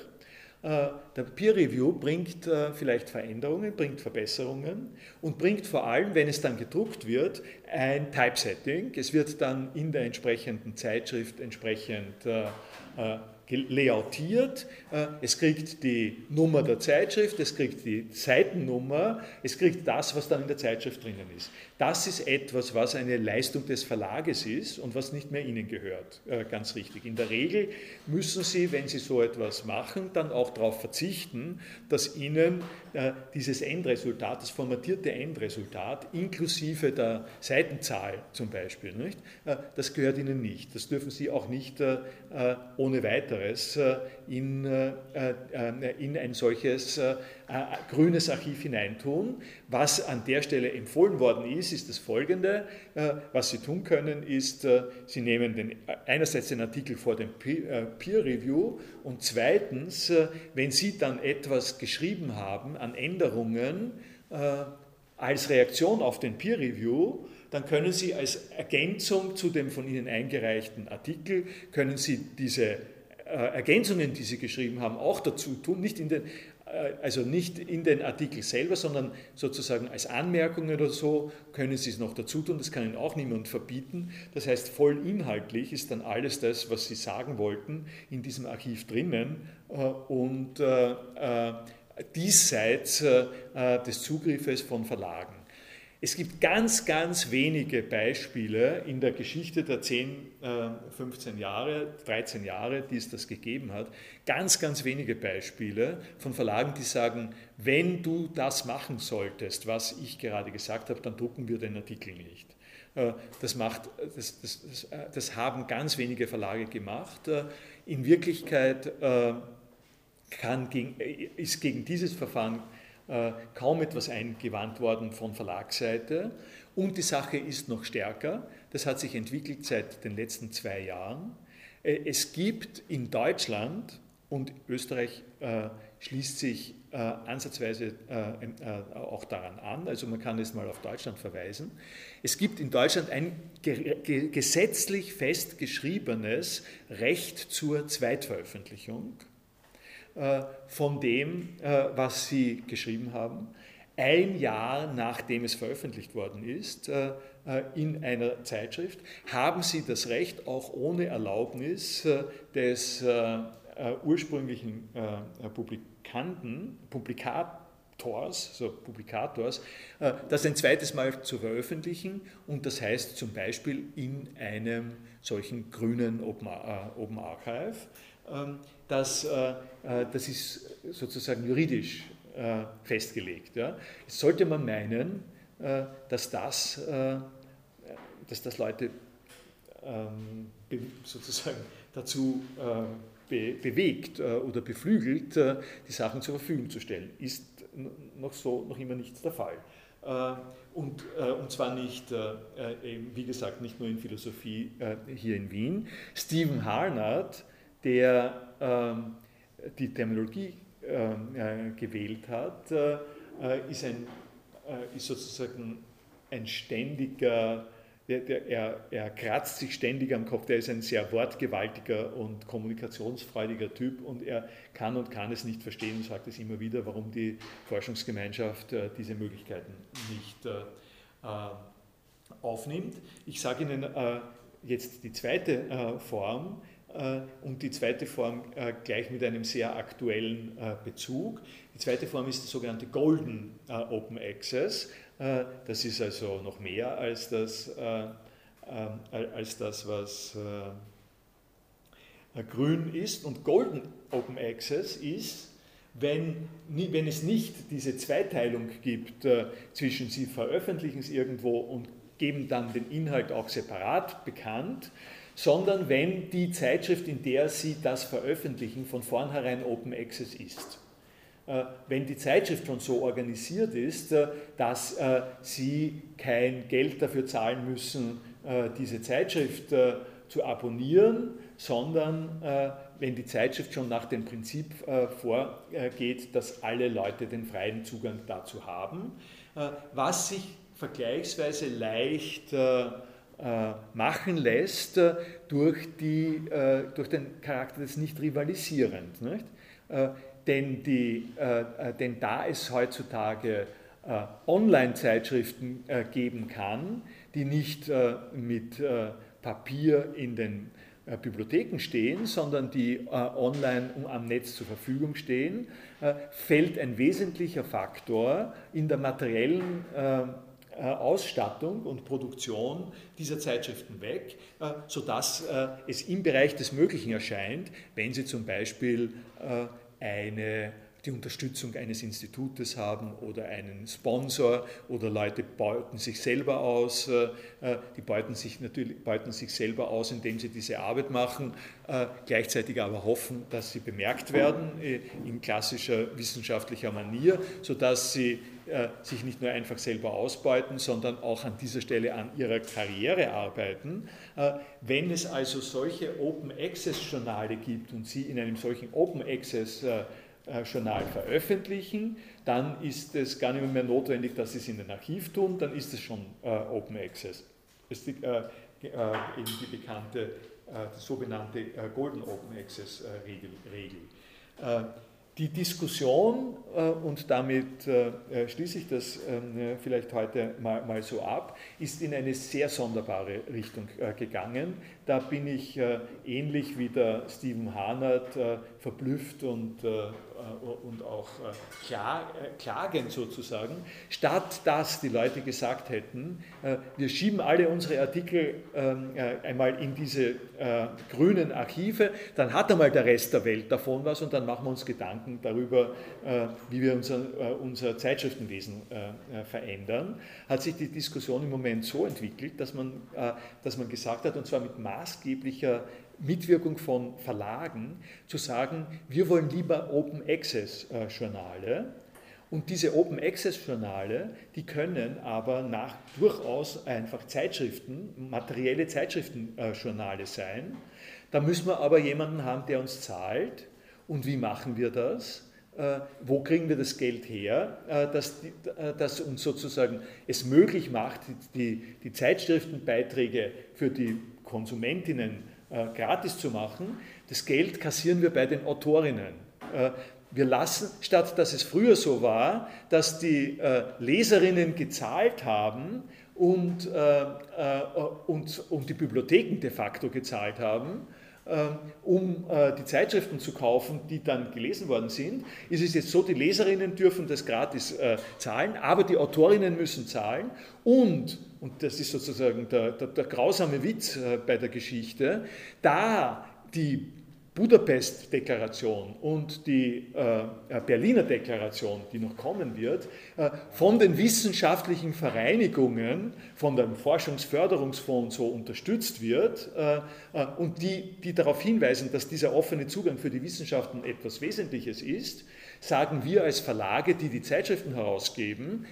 äh, der Peer Review bringt äh, vielleicht Veränderungen, bringt Verbesserungen und bringt vor allem, wenn es dann gedruckt wird, ein Typesetting. Es wird dann in der entsprechenden Zeitschrift entsprechend äh, layoutiert, äh, es kriegt die Nummer der Zeitschrift, es kriegt die Seitennummer, es kriegt das, was dann in der Zeitschrift drinnen ist. Das ist etwas, was eine Leistung des Verlages ist und was nicht mehr Ihnen gehört, äh, ganz richtig. In der Regel müssen Sie, wenn Sie so etwas machen, dann auch darauf verzichten, dass Ihnen äh, dieses Endresultat, das formatierte Endresultat, inklusive der Seitenzahl zum Beispiel, nicht? das gehört Ihnen nicht. Das dürfen Sie auch nicht ohne weiteres anderes äh, in, äh, äh, in ein solches grünes Archiv hineintun. Was an der Stelle empfohlen worden ist, ist das folgende. Was Sie tun können, ist, Sie nehmen den, einerseits den Artikel vor dem Peer Review und zweitens, wenn Sie dann etwas geschrieben haben an Änderungen, als Reaktion auf den Peer Review, dann können Sie als Ergänzung zu dem von Ihnen eingereichten Artikel, können Sie diese Ergänzungen, die Sie geschrieben haben, auch dazu tun, nicht in den, äh, also nicht in den Artikel selber, sondern sozusagen als Anmerkungen oder so können Sie es noch dazu tun, das kann Ihnen auch niemand verbieten. Das heißt, voll inhaltlich ist dann alles das, was Sie sagen wollten, in diesem Archiv drinnen äh, und diesseits des Zugriffes von Verlagen. Es gibt ganz, ganz wenige Beispiele in der Geschichte der 10, 15 äh, Jahre, 13 Jahre, die es das gegeben hat, ganz, ganz wenige Beispiele von Verlagen, die sagen, wenn du das machen solltest, was ich gerade gesagt habe, dann drucken wir den Artikel nicht. Äh, das, macht, das, das, das, äh, das haben ganz wenige Verlage gemacht. In Wirklichkeit kann, ist gegen dieses Verfahren kaum etwas eingewandt worden von Verlagsseite. Und die Sache ist noch stärker. Das hat sich entwickelt seit den letzten zwei Jahren. Äh, es gibt in Deutschland und Österreich äh, schließt sich äh, ansatzweise äh, äh, auch daran an. Also man kann es mal auf Deutschland verweisen. Es gibt in Deutschland ein ge ge gesetzlich festgeschriebenes Recht zur Zweitveröffentlichung äh, von dem, äh, was Sie geschrieben haben, ein Jahr nachdem es veröffentlicht worden ist äh, in einer Zeitschrift, haben Sie das Recht, auch ohne Erlaubnis des ursprünglichen Publikanten, Publikators, so Publikators, das ein zweites Mal zu veröffentlichen und das heißt zum Beispiel in einem solchen grünen Open, Open Archive. Ähm, das, äh, äh, das ist sozusagen juridisch äh, festgelegt. Ja. Jetzt sollte man meinen, dass das, dass das Leute ähm, sozusagen dazu bewegt oder beflügelt, die Sachen zur Verfügung zu stellen. Ist noch so noch immer nicht der Fall. Und, und zwar nicht, wie gesagt, nicht nur in Philosophie hier in Wien. Stephen Harnard der die Terminologie ähm, äh, gewählt hat, äh, ist, ein, äh, ist sozusagen ein ständiger, der, der, er, er kratzt sich ständig am Kopf, der ist ein sehr wortgewaltiger und kommunikationsfreudiger Typ und er kann und kann es nicht verstehen und sagt es immer wieder, warum die Forschungsgemeinschaft äh, diese Möglichkeiten nicht äh, äh aufnimmt. Ich sage Ihnen äh, jetzt die zweite Form, äh, und die zweite Form äh, gleich mit einem sehr aktuellen äh, Bezug. Die zweite Form ist der sogenannte Golden Open Access. Das ist also noch mehr als das, als das was grün ist. Und Golden Open Access ist, wenn, wenn es nicht diese Zweiteilung gibt zwischen Sie veröffentlichen es irgendwo und geben dann den Inhalt auch separat bekannt, sondern wenn die Zeitschrift, in der Sie das veröffentlichen, von vornherein Open Access ist. Äh, wenn die Zeitschrift schon so organisiert ist, äh, dass äh, Sie kein Geld dafür zahlen müssen, diese Zeitschrift zu abonnieren, sondern wenn die Zeitschrift schon nach dem Prinzip vorgeht, dass alle Leute den freien Zugang dazu haben, was sich vergleichsweise leicht äh, machen lässt äh, durch, die, äh, durch den Charakter des Nicht-Rivalisierend. Nicht? Denn, die, denn da es heutzutage Online-Zeitschriften geben kann, die nicht mit Papier in den Bibliotheken stehen, sondern die online am Netz zur Verfügung stehen, fällt ein wesentlicher Faktor in der materiellen äh, Ausstattung und Produktion dieser Zeitschriften weg, äh, sodass äh, es im Bereich des Möglichen erscheint, wenn Sie zum Beispiel eine die Unterstützung eines Institutes haben oder einen Sponsor oder Leute beuten sich selber aus, die beuten sich natürlich beuten sich selber aus, indem sie diese Arbeit machen, gleichzeitig aber hoffen, dass sie bemerkt werden in klassischer wissenschaftlicher Manier, sodass sie äh, sich nicht nur einfach selber ausbeuten, sondern auch an dieser Stelle an ihrer Karriere arbeiten. Äh, wenn es also solche Open Access Journale gibt und Sie in einem solchen Open Access äh, Journal veröffentlichen, dann ist es gar nicht mehr notwendig, dass Sie es in ein Archiv tun, dann ist es schon Open Access. Das ist die, eben die bekannte, die sogenannte Golden Open Access Regel. Die Diskussion, äh, und damit äh, äh, schließe ich das ähm, vielleicht heute mal, so ab, ist in eine sehr sonderbare Richtung gegangen. Da bin ich ähnlich wie der Stephen Harnert verblüfft und äh, und auch äh, äh, klagend sozusagen, statt dass die Leute gesagt hätten, wir schieben alle unsere Artikel ähm, einmal in diese grünen Archive, dann hat einmal der Rest der Welt davon was und dann machen wir uns Gedanken darüber, wie wir unser, unser Zeitschriftenwesen verändern, hat sich die Diskussion im Moment so entwickelt, dass man, dass man gesagt hat, und zwar mit maßgeblicher Mitwirkung von Verlagen zu sagen, wir wollen lieber Open Access äh, Journale und diese Open Access Journale, die können aber nach durchaus einfach Zeitschriften, materielle Zeitschriftenjournale sein. Da müssen wir aber jemanden haben, der uns zahlt. Und wie machen wir das? äh, wo kriegen wir das Geld her, äh, das, äh, das uns sozusagen es möglich macht, die, die Zeitschriftenbeiträge für die Konsumentinnen gratis zu machen. Das Geld kassieren wir bei den Autorinnen. Wir lassen, statt dass es früher so war, dass die Leserinnen gezahlt haben und, und, und die Bibliotheken de facto gezahlt haben, um äh, die Zeitschriften zu kaufen, die dann gelesen worden sind, ist es jetzt so, die Leserinnen dürfen das gratis äh, zahlen, aber die Autorinnen müssen zahlen. Und, und das ist sozusagen der, der, der grausame Witz äh, bei der Geschichte, da die Budapest-Deklaration und die äh, Berliner Deklaration, die noch kommen wird, äh, von den wissenschaftlichen Vereinigungen, von dem Forschungsförderungsfonds so unterstützt wird äh, äh, und die, die darauf hinweisen, dass dieser offene Zugang für die Wissenschaften etwas Wesentliches ist, sagen wir als Verlage, die die Zeitschriften herausgeben,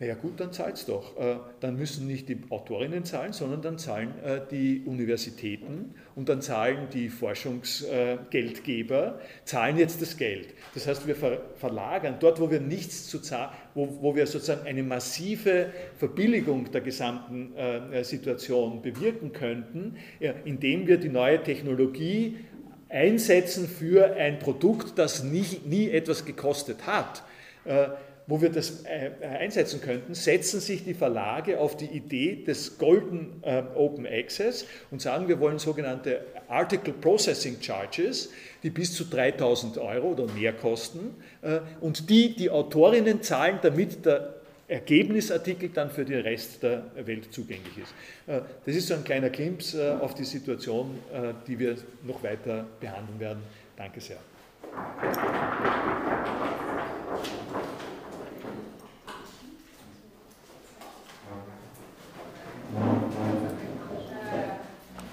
naja gut, dann zahlt es doch. Äh, dann müssen nicht die Autorinnen zahlen, sondern dann zahlen äh, die Universitäten und dann zahlen die Forschungsgeldgeber, zahlen jetzt das Geld. Das heißt, wir verlagern dort, wo wir nichts zu zahlen, wo, wo wir sozusagen eine massive Verbilligung der gesamten äh, Situation bewirken könnten, indem wir die neue Technologie einsetzen für ein Produkt, das nie, nie etwas gekostet hat wo wir das äh, äh, einsetzen könnten, setzen sich die Verlage auf die Idee des Golden äh, Open Access und sagen, wir wollen sogenannte Article Processing Charges, die bis zu 3000 Euro oder mehr kosten und die die Autorinnen zahlen, damit der Ergebnisartikel dann für den Rest der Welt zugänglich ist. Das ist so ein kleiner Klimps auf die Situation, die wir noch weiter behandeln werden. Danke sehr.